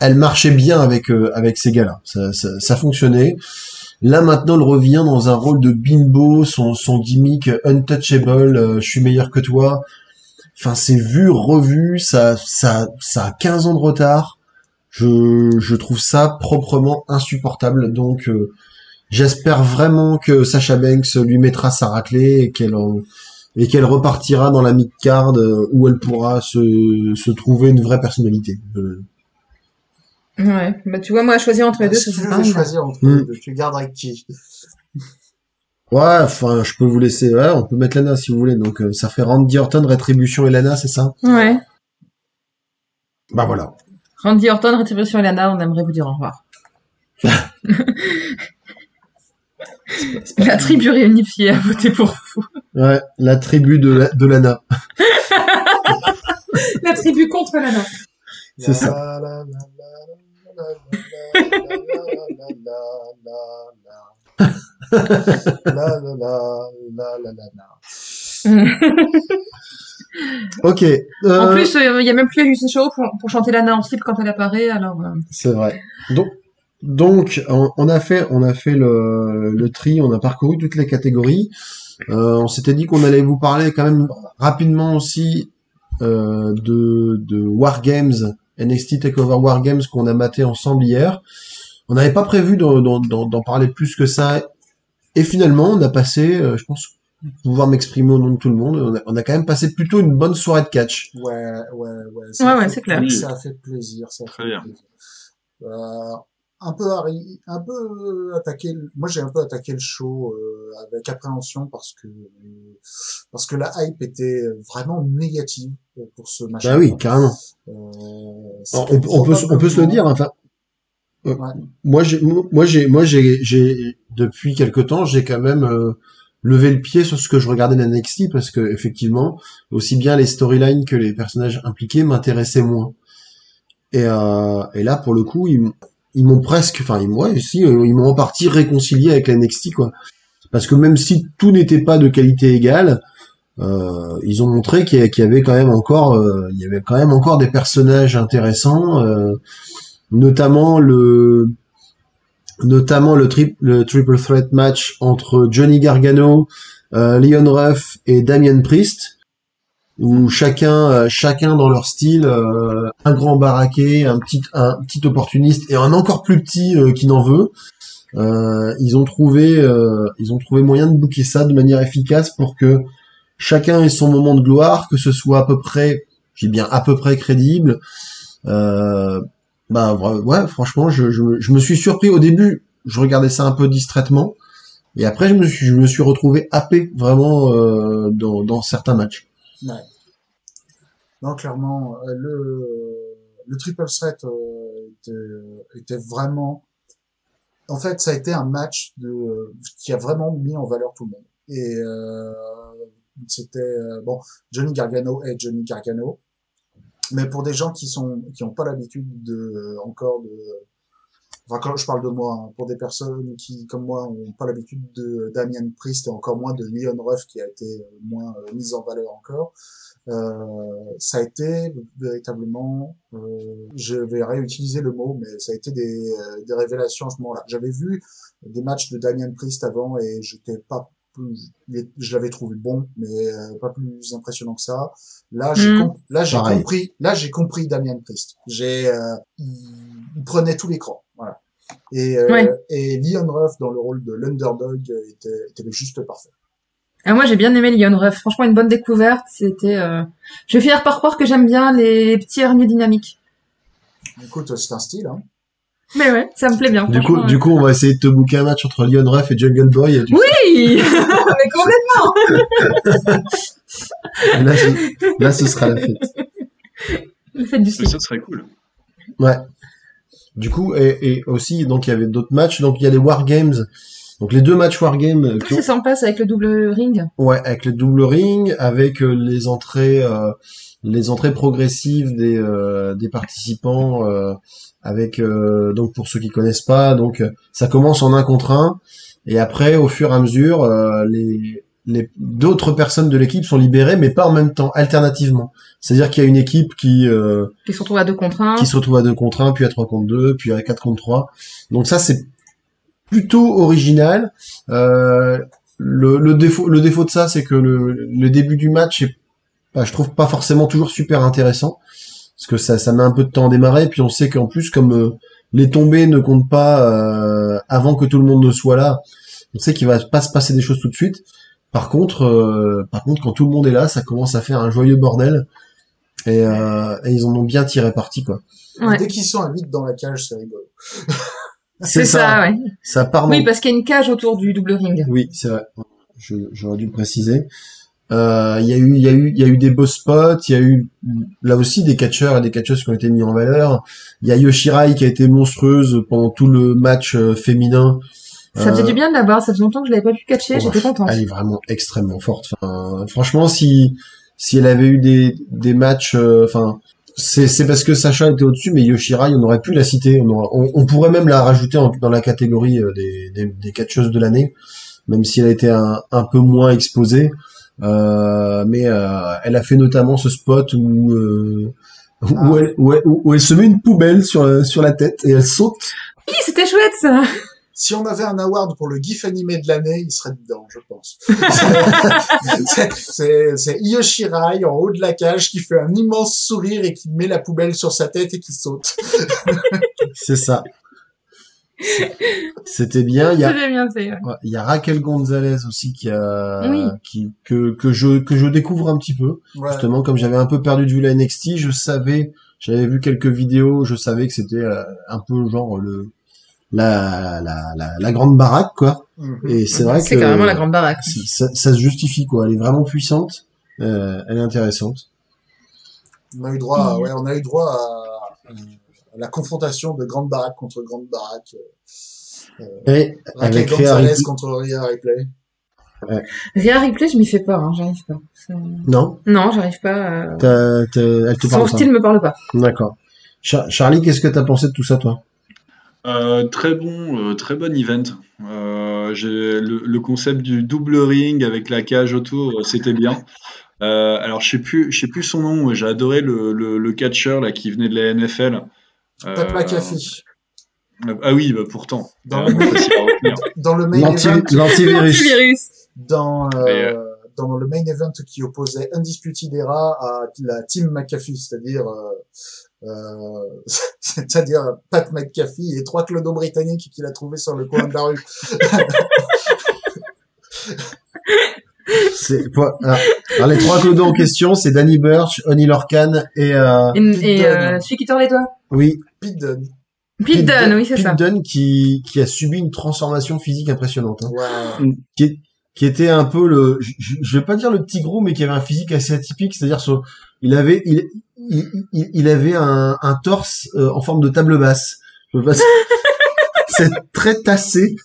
elle marchait bien avec euh, avec ces gars-là, ça, ça, fonctionnait. Là maintenant, elle revient dans un rôle de bimbo, son, son gimmick untouchable, euh, je suis meilleur que toi. Enfin, c'est vu, revu, ça, ça, ça a 15 ans de retard. Je, je trouve ça proprement insupportable. Donc, j'espère vraiment que Sacha Banks lui mettra sa raclée et qu'elle en- et qu'elle repartira dans la mid-card euh, où elle pourra se, se trouver une vraie personnalité. Euh, Ouais. Bah tu vois, moi, à choisir entre les deux, si ça serait pas choisir entre Mm. les deux, tu gardes avec qui Ouais, enfin, je peux vous laisser. Ouais, on peut mettre Lana si vous voulez. Donc, euh, ça fait Randy Orton, Rétribution et Lana, c'est ça? Ouais. Bah voilà. Randy Orton, Rétribution et Lana, on aimerait vous dire au revoir. La tribu réunifiée a voté pour vous. Ouais, la tribu de, l'ANA. la tribu contre l'ANA. C'est ça. ok. En plus, il n'y a même plus Lucie Chaud pour, pour chanter l'ANA en slip quand elle apparaît. Alors. C'est vrai. Donc, donc on, on a fait, on a fait le, le tri, on a parcouru toutes les catégories. Euh, on s'était dit qu'on allait vous parler quand même rapidement aussi euh, de, de War Games, NXT Takeover War Games qu'on a maté ensemble hier. On n'avait pas prévu d'en, d'en- d'en- d'en parler plus que ça. Et finalement, on a passé, euh, je pense pouvoir m'exprimer au nom de tout le monde, on a, on a quand même passé plutôt une bonne soirée de catch. Ouais, ouais, ouais. Ouais, ça ouais, fait c'est clair. pla- Ça a fait plaisir, ça a Très fait bien. plaisir. Euh, un peu, un peu attaqué. le- Moi, j'ai un peu attaqué le show euh, avec appréhension parce que parce que la hype était vraiment négative pour ce machin. Bah oui, carrément. Euh, On, on peut, se- on peut se le dire. Enfin, euh, Ouais. moi, j'ai, moi, j'ai, moi, j'ai, j'ai, depuis quelque temps, j'ai quand même euh, levé le pied sur ce que je regardais de NXT parce que effectivement, aussi bien les storylines que les personnages impliqués m'intéressaient moins. Et, euh, et là, pour le coup, ils, ils m'ont presque, enfin, ils, m'ont- euh, ils m'ont en partie réconcilié avec la NXT, quoi. Parce que même si tout n'était pas de qualité égale, euh, ils ont montré qu'il y a- qu'il y avait quand même encore, euh, il y avait quand même encore des personnages intéressants, euh, notamment le, notamment le, tri- le triple threat match entre Johnny Gargano, euh, Leon Ruff et Damien Priest, où chacun, euh, chacun dans leur style, euh, un grand baraqué, un petit, un petit opportuniste et un encore plus petit euh, qui n'en veut. Euh, ils ont trouvé, euh, ils ont trouvé moyen de bouquer ça de manière efficace pour que chacun ait son moment de gloire, que ce soit à peu près, j'ai bien à peu près crédible. Bah ouais, franchement, je, je, je me suis surpris au début. Je regardais ça un peu distraitement, et après je me suis, je me suis retrouvé happé vraiment dans, dans certains matchs. Ouais. Non, clairement, euh, le, le triple threat euh, était, était vraiment. En fait, ça a été un match qui a vraiment mis en valeur tout le monde. Et euh, c'était euh, bon, Johnny Gargano et Johnny Gargano. Mais pour des gens qui sont qui ont pas l'habitude de encore de Enfin, quand je parle de moi, hein, pour des personnes qui, comme moi, ont pas l'habitude de Damien Priest et encore moins de Leon Ruff qui a été moins euh, mise en valeur encore, euh, ça a été véritablement, euh, je vais réutiliser le mot, mais ça a été des, euh, des révélations à ce moment-là. J'avais vu des matchs de Damien Priest avant et j'étais pas plus, je l'avais trouvé bon, mais euh, pas plus impressionnant que ça. Là, j'ai Mm. com- là j'ai compris, là j'ai compris Damien Priest. J'ai, euh, il, il prenait tout l'écran. Et euh, Ouais. et Leon Ruff dans le rôle de l'underdog était, était le juste parfait. Ah, moi, j'ai bien aimé Lyon Ruff. Franchement, une bonne découverte. C'était. Euh... Je vais finir par croire que j'aime bien les petits herniers dynamiques. Écoute, c'est un style, hein. Mais ouais, ça me plaît bien. Du coup, du coup, on va essayer de te booker un match entre Leon Ruff et Jungle Boy. Et Oui Mais complètement là, ce- là, ce sera la fête. Le fait du slip. ça serait cool. Ouais. Du coup, et, et aussi, donc il y avait d'autres matchs. Donc il y a les War Games. Donc les deux matchs War Games euh, Ah, qui c'est sympa, ça, avec le double ring. ouais, avec le double ring, avec euh, les entrées, euh, les entrées progressives des euh, des participants. euh, avec euh, donc pour ceux qui connaissent pas, donc ça commence en un contre un et après au fur et à mesure euh, les d'autres personnes de l'équipe sont libérées mais pas en même temps, alternativement. C'est-à-dire qu'il y a une équipe qui euh, Qui se retrouve à deux contre un. qui se retrouve à 2 contre 1, puis à 3 contre 2, puis à 4 contre 3. Donc ça, c'est plutôt original. Euh, le, le défaut, le défaut de ça, c'est que le, le début du match est, bah, je trouve pas forcément toujours super intéressant, parce que ça, ça met un peu de temps à démarrer, puis on sait qu'en plus, comme euh, les tombées ne comptent pas euh, avant que tout le monde ne soit là, on sait qu'il va pas se passer des choses tout de suite. Par contre, euh, par contre, quand tout le monde est là, ça commence à faire un joyeux bordel. Et, euh, et ils en ont bien tiré parti, quoi. Ouais. Dès qu'ils sont à 8 dans la cage, c'est rigolo. C'est ça, ouais. Ça part Oui, parce qu'il y a une cage autour du double ring. Oui, c'est vrai. J'aurais dû le préciser. Euh, Il y a eu, il y a eu, il y a eu des beaux spots. Il y a eu là aussi des catcheurs et des catcheuses qui ont été mis en valeur. Il y a Yoshirai qui a été monstrueuse pendant tout le match euh, féminin. Ça faisait Euh, du bien de la voir, ça faisait longtemps que je l'avais pas pu catcher, Oh, j'étais contente. Elle est vraiment extrêmement forte. Enfin, franchement, si si elle avait eu des des matchs, euh, enfin, c'est c'est parce que Sacha était au-dessus, mais Yoshirai, on aurait pu la citer. On, aurait- on, on pourrait même la rajouter en- dans la catégorie euh, des des, des catcheuses de l'année, même si elle a été un un peu moins exposée. Euh, mais euh, elle a fait notamment ce spot où euh, où, Ah. elle, où, elle, où elle se met une poubelle sur sur la tête et elle saute. Oui, c'était chouette ça Si on avait un award pour le GIF animé de l'année, il serait dedans, je pense. C'est- c'est c'est Io Shirai en haut de la cage qui fait un immense sourire et qui met la poubelle sur sa tête et qui saute. C'est ça. C'était bien. Il y a C'était bien fait. ouais. Il y a Raquel Gonzalez aussi qui a Oui. qui que que je que je découvre un petit peu Ouais. justement comme j'avais un peu perdu de vue la NXT je savais j'avais vu quelques vidéos je savais que c'était euh, un peu genre le la la la, la grande baraque quoi Mhm. et c'est vrai que C'est carrément la grande baraque. ça, ça se justifie quoi elle est vraiment puissante euh, elle est intéressante On a eu droit, à, ouais, on a eu droit à, à la confrontation de grande baraque contre grande baraque. et Raquel avec Gonzalez Ripley- contre Rhea Ripley. Rhea Ripley, je m'y fais peur, hein, j'arrive pas. Non? Non, j'arrive pas. euh, t'as- t'as- elle te Son parle pas style me parle pas. d'accord Char- Charlie qu'est-ce que t'as pensé de tout ça toi? Euh, très bon, euh, très bon event. Euh, le, le concept du double ring avec la cage autour, euh, c'était bien. Euh, alors je sais plus, je sais plus son nom. J'ai adoré le, le, le catcheur là qui venait de la NFL. Euh, Pat McAfee. Ah oui, bah pourtant. Dans Euh, le- main event, dans, euh, dans le main event qui opposait Undisputed Era à la team McAfee, c'est-à-dire euh, euh, c'est-à-dire Pat McAfee et trois clodos britanniques qu'il a trouvés sur le coin de la rue. C'est quoi alors, alors, les trois clodos en question, c'est Danny Burch, Oni Lorcan et euh, Et, Pete euh, celui qui tord les doigts. oui, Pete Dunne. Pete Dunne, oui, c'est Pete ça. Dunne qui qui a subi une transformation physique impressionnante, hein. Ouais. qui est- qui était un peu le, je, je- vais pas dire le petit gros, mais qui avait un physique assez atypique, c'est-à-dire son- il avait il il, il- il avait un, un torse euh, en forme de table basse. Je veux pas- C'est très tassé.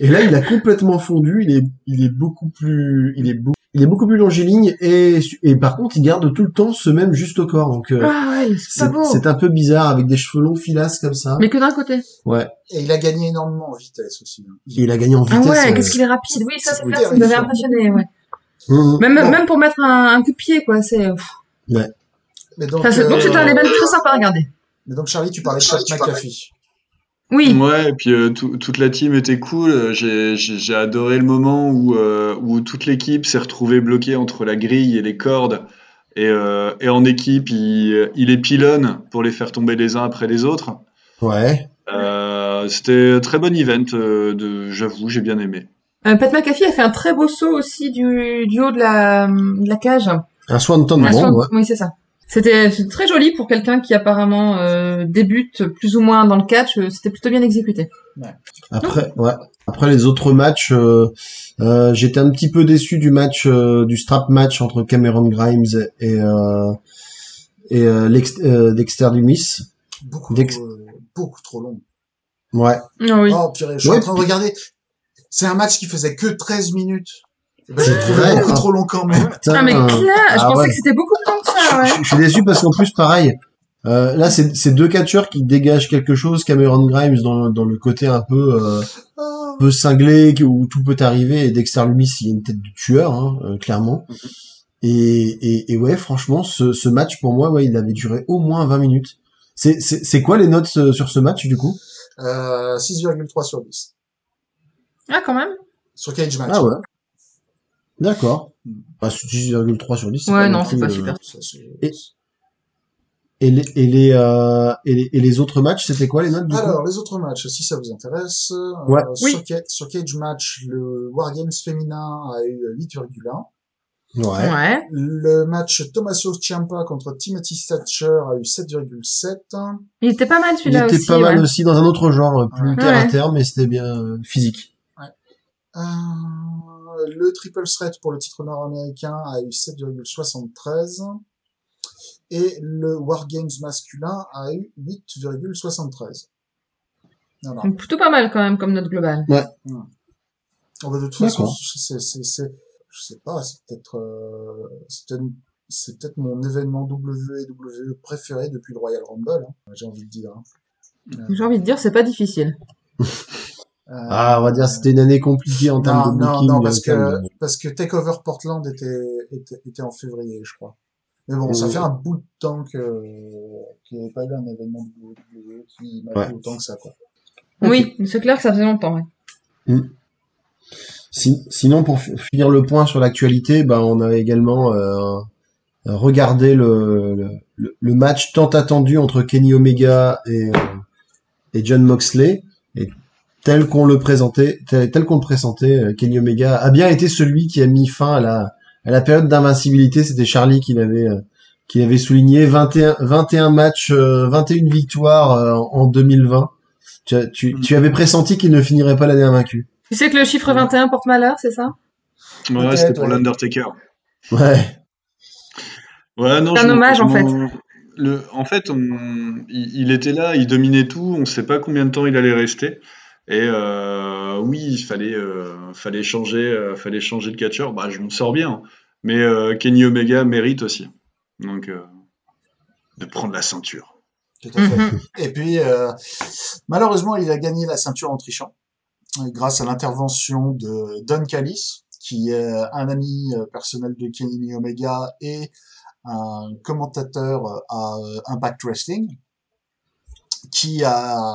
Et là, il a complètement fondu. Il est il est beaucoup plus il est beaucoup il est beaucoup plus longiligne et, et par contre, il garde tout le temps ce même juste au corps. Donc, euh, Ah ouais, c'est un peu bizarre avec des cheveux longs filasses comme ça. Mais que d'un côté. Ouais. Et il a gagné énormément en vitesse aussi. hein. Et il a gagné en Ah vitesse. ouais, euh, qu'est-ce qu'il est rapide. Oui, ça, c'est clair, ça m'avait impressionné, ouais. hum, Même, même pour mettre un, un coup de pied, quoi, c'est... Mais donc, Enfin, c'est- donc euh, c'était un level très sympa à regarder. mais donc Charlie, tu parlais de Pat McAfee. Oui. Ouais, et puis euh, tout- toute la team était cool. Euh, J'ai adoré le moment où, euh, où toute l'équipe s'est retrouvée bloquée entre la grille et les cordes. Et, euh, et en équipe, il, il les pilonne pour les faire tomber les uns après les autres. Ouais. Euh, C'était un très bon event, euh, de, j'avoue, j'ai bien aimé. Euh, Pat McAfee a fait un très beau saut aussi du, du haut de la, de la cage. Un Swanton Un bomb, ouais. Oui, c'est ça. C'était très joli pour quelqu'un qui apparemment euh, débute plus ou moins dans le catch. euh, C'était plutôt bien exécuté. Après, ouais. Après les autres matchs, euh, euh, j'étais un petit peu déçu du match, euh, du strap match entre Cameron Grimes et euh, et euh, euh, Dexter Lumis. Beaucoup, Dex- euh, beaucoup trop long. Ouais. Ah oui. Oh, purée, je suis Ouais, en train de regarder. C'est un match qui faisait que 13 minutes. C'est trouvé vrai, beaucoup hein. trop long quand même. Putain. Ah mais clair, je Ah pensais ouais. que c'était beaucoup plus long que Je, ça, ouais. je- je suis déçu parce qu'en plus, pareil, euh, là, c'est c'est deux catcheurs qui dégagent quelque chose. Cameron Grimes dans, le- dans le côté un peu, euh, Ah. un peu cinglé, où tout peut arriver, et Dexter Lumis, il a une tête de tueur, hein, euh, clairement. Et, et, et ouais, franchement, ce, ce match, pour moi, ouais, il avait duré au moins 20 minutes. C'est c'est- c'est quoi les notes euh, sur ce match, du coup? Euh, 6,3 sur 10. Ah quand même. Sur Cage Match. Ah ouais. D'accord. Bah, 6,3 sur 10. c'est Ouais, pas non, c'est pas euh, super. Ça, Et- Et les, et les, euh, et les, et les autres matchs, c'était quoi les notes, du coup? Alors, les autres matchs, si ça vous intéresse. euh, Ouais. Oui. sur, Ca- sur Cage Match, le Wargames féminin a eu 8,1. Ouais. Ouais. Le match Tommaso Ciampa contre Timothy Thatcher a eu 7,7. Il était pas mal Il celui-là était aussi. pas mal ouais. aussi dans un autre genre, euh, plus Ouais. terre à Ouais. terre, mais c'était bien euh, physique. Euh, le triple threat pour le titre nord-américain a eu 7,73 et le Wargames masculin a eu 8,73. Voilà. Donc, plutôt pas mal quand même comme note globale. Oh, bah, de toute façon, c'est, c'est, c'est, je sais pas, c'est peut-être, euh, c'est peut-être, c'est peut-être mon événement WWE préféré depuis le Royal Rumble, hein, j'ai envie de dire. hein. J'ai envie de dire, c'est pas difficile. Euh, Ah, on va dire que c'était une année compliquée en termes non, de non, booking. non, en parce que, de- parce que Takeover Portland était, était, était en février, je crois. Mais bon, ça Oui. fait un bout de temps que, qu'il n'y avait pas eu un événement WWE qui m'a Ouais. plu autant que ça, quoi. Oui, mais c'est clair que ça faisait longtemps. Ouais. Si- sinon, pour finir le point sur l'actualité, bah, on a également euh, regardé le, le, le- le match tant attendu entre Kenny Omega et, euh, et John Moxley. Tel qu'on le présentait, tel, tel qu'on le présentait, euh, Kenny Omega a bien été celui qui a mis fin à la, à la période d'invincibilité. C'était Charlie qui l'avait euh, qui avait souligné 21, 21 matchs, euh, 21 victoires euh, en 2020. Tu, as- tu, tu avais pressenti qu'il ne finirait pas l'année invaincu. Tu sais que le chiffre 21 porte malheur, c'est ça? Ouais, c'était pour ouais. l'Undertaker. Ouais. Ouais, non, C'est un hommage, en fait. Le, en fait, on- il, il était là, il dominait tout, on ne sait pas combien de temps il allait rester. Et euh, oui, il fallait, euh, fallait changer, euh, fallait changer de catcheur. Bah, je m'en sors bien, mais euh, Kenny Omega mérite aussi. Donc, euh, de prendre la ceinture. Tout à fait. Mhm. Et puis, euh, malheureusement, il a gagné la ceinture en trichant, grâce à l'intervention de Don Callis, qui est un ami personnel de Kenny Omega et un commentateur à Impact Wrestling, qui a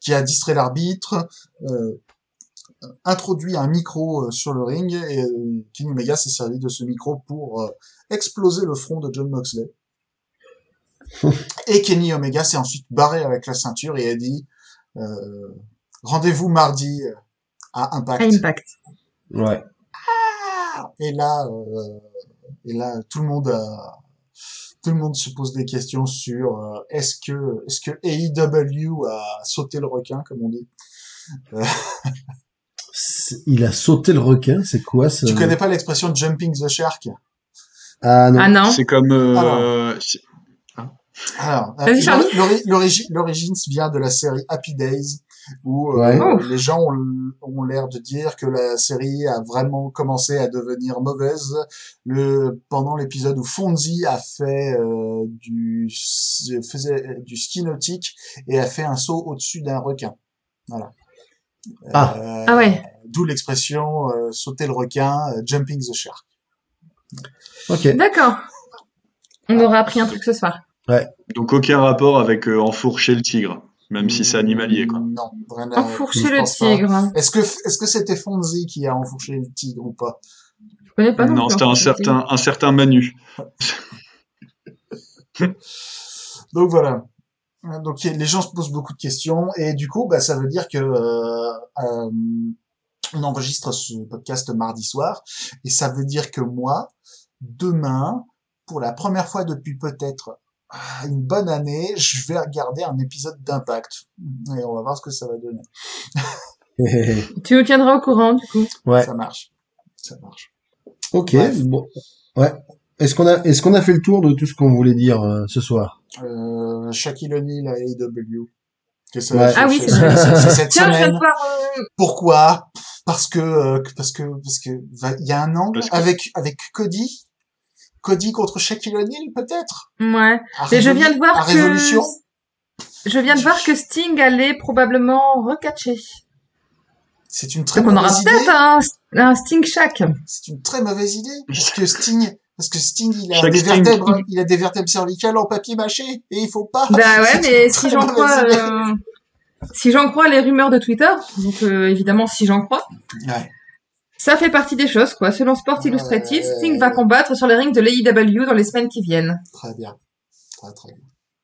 qui a distrait l'arbitre, euh, introduit un micro euh, sur le ring et euh, Kenny Omega s'est servi de ce micro pour euh, exploser le front de John Moxley. Et Kenny Omega s'est ensuite barré avec la ceinture et a dit euh, rendez-vous mardi à Impact. Impact. Ouais. Et là, euh, et là, tout le monde a, tout le monde se pose des questions sur euh, est-ce que est-ce que AEW a sauté le requin comme on dit? Il a sauté le requin, c'est quoi ça Tu connais pas l'expression jumping the shark? Ah non. Ah non C'est comme. euh, Alors. c'est- Alors, euh, l'origine vient de la série Happy Days où euh, Ouais. Oh. les gens ont, ont l'air de dire que la série a vraiment commencé à devenir mauvaise le pendant l'épisode où Fonzie a fait euh, du faisait du ski nautique et a fait un saut au-dessus d'un requin. Voilà. Ah. Euh, Ah ouais. D'où l'expression euh, sauter le requin, euh, jumping the shark. Ok. D'accord. On aura appris un truc ce soir. Donc aucun rapport avec euh, enfourcher le tigre, même si c'est animalier quoi. Non, vraiment. Enfourcher le tigre. Est-ce que est-ce que c'était Fonzie qui a enfourché le tigre ou pas? Je connais pas non, c'était un certain un certain Manu. Donc voilà. Donc les gens se posent beaucoup de questions et du coup, bah, ça veut dire que euh, euh, on enregistre ce podcast mardi soir et ça veut dire que moi, demain, pour la première fois depuis peut-être une bonne année, je vais regarder un épisode d'Impact et on va voir ce que ça va donner. Tu nous tiendras au courant du coup. ouais. Ça marche, ça marche. Ok. Bref. Bon. Ouais. Est-ce qu'on a, est-ce qu'on a fait le tour de tout ce qu'on voulait dire euh, ce soir? Euh, Shaquille O'Neal à AEW. Que ça- Ouais. Ah oui, c'est cette Tiens, je voir. euh, Pourquoi? Parce que euh, parce que parce que il y a un angle avec avec Cody, Cody contre Shaquille O'Neal peut-être? Ouais. Mais je viens de voir à que. Révolution. Je viens de voir que Sting allait probablement recatcher. C'est une très Donc on aura mauvaise idée. peut-être un, un Sting Shack. C'est une très mauvaise idée parce que Sting parce que Sting il a Chaque des Sting. vertèbres il a des vertèbres cervicales en papier mâché et il faut pas. Bah ouais, mais si j'en mauvaise crois, idée. euh, si j'en crois les rumeurs de Twitter, donc euh, évidemment si j'en crois, Ouais. Ça fait partie des choses quoi. Selon Sport Illustrated, Ouais. Sting va combattre sur les rings de l'AEW dans les semaines qui viennent. Très bien. Très très bien.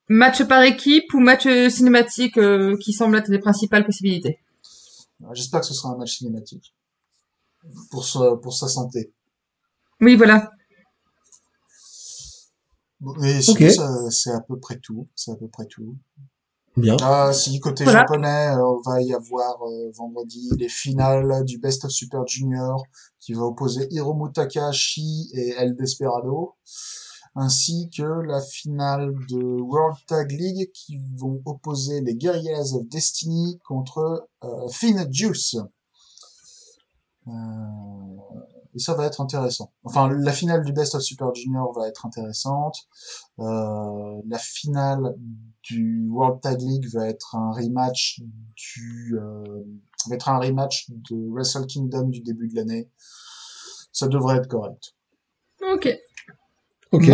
Match par équipe ou match cinématique euh, qui semblent être les principales possibilités? J'espère que ce sera un match cinématique pour sa pour sa santé. Oui, voilà. Bon, Mais sinon, Ok. ça- c'est à peu près tout. C'est à peu près tout. Bien. Ah, si, côté Voilà. japonais, euh, on va y avoir euh, vendredi les finales du Best of Super Junior qui va opposer Hiromu Takahashi et El Desperado, ainsi que la finale de World Tag League qui vont opposer les Guerrillas of Destiny contre euh, Finn Juice. Euh, et ça va être intéressant. Enfin, la finale du Best of Super Junior va être intéressante. Euh, la finale du World Tag League va être un rematch du euh, va être un rematch de Wrestle Kingdom du début de l'année. Ça devrait être correct. Ok. Ok.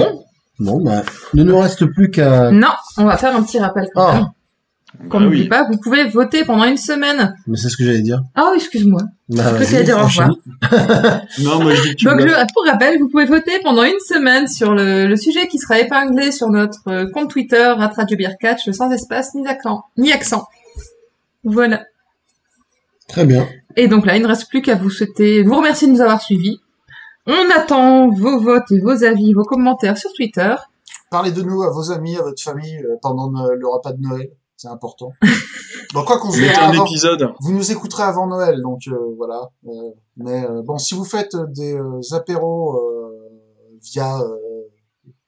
Bon, bah, ne nous reste plus qu'à. Non, on va faire un petit rappel quand Ah. même. Qu'on Bah n'oublie oui. pas, vous pouvez voter pendant une semaine. Mais c'est ce que j'allais dire. Ah, excuse-moi. Bah, Je t'allais dire au revoir. Non, moi je dis que tu Donc, pour rappel, vous pouvez voter pendant une semaine sur le, le sujet qui sera épinglé sur notre euh, compte Twitter, Radio sans espace ni accent. Ni accent. Voilà. Très bien. Et donc là, il ne reste plus qu'à vous souhaiter, vous remercier de nous avoir suivis. On attend vos votes et vos avis, vos commentaires sur Twitter. Parlez de nous à vos amis, à votre famille euh, pendant no- le repas de Noël. C'est important. Bon, quoi qu'on se Mettez verra un avant, épisode. vous nous écouterez avant Noël, donc euh, voilà. Euh, mais euh, bon, si vous faites des euh, apéros euh, via euh,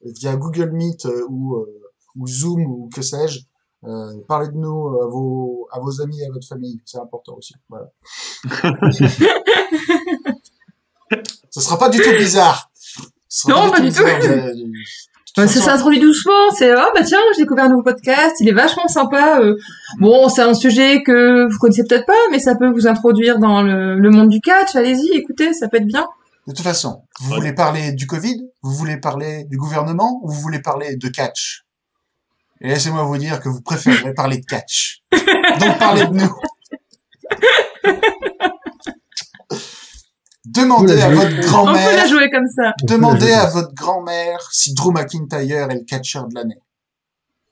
via Google Meet euh, ou euh, ou Zoom ou que sais-je, euh, parlez de nous à vos à vos amis et à votre famille, c'est important aussi. Voilà. Ce sera pas du tout bizarre. Ce sera Non, pas du tout. bizarre, Ouais, ça façon, s'introduit doucement, c'est oh bah tiens, j'ai découvert un nouveau podcast, il est vachement sympa. euh. Bon, c'est un sujet que vous connaissez peut-être pas, mais ça peut vous introduire dans le, le monde du catch. Allez-y, écoutez, ça peut être bien. De toute façon, vous Ouais. voulez parler du Covid, vous voulez parler du gouvernement, ou vous voulez parler de catch? Et laissez-moi vous dire que vous préférez parler de catch. Donc parlez de nous. Demandez à votre On peut la grand-mère, jouer comme ça. demandez à votre grand-mère si Drew McIntyre est le catcheur de l'année.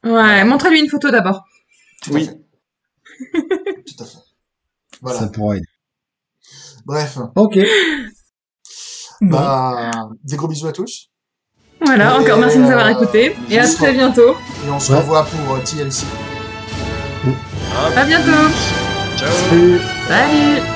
Ouais, montrez-lui une photo d'abord. Oui. à fait. Tout à fait. Voilà. Ça pourrait aider. Bref, Ok. Bon. bah, des gros bisous à tous. Voilà, Et, encore merci de nous avoir euh, écoutés. Et à très bientôt. Et on se Ouais. revoit pour euh, TLC. À bientôt. Ciao. Salut. Salut.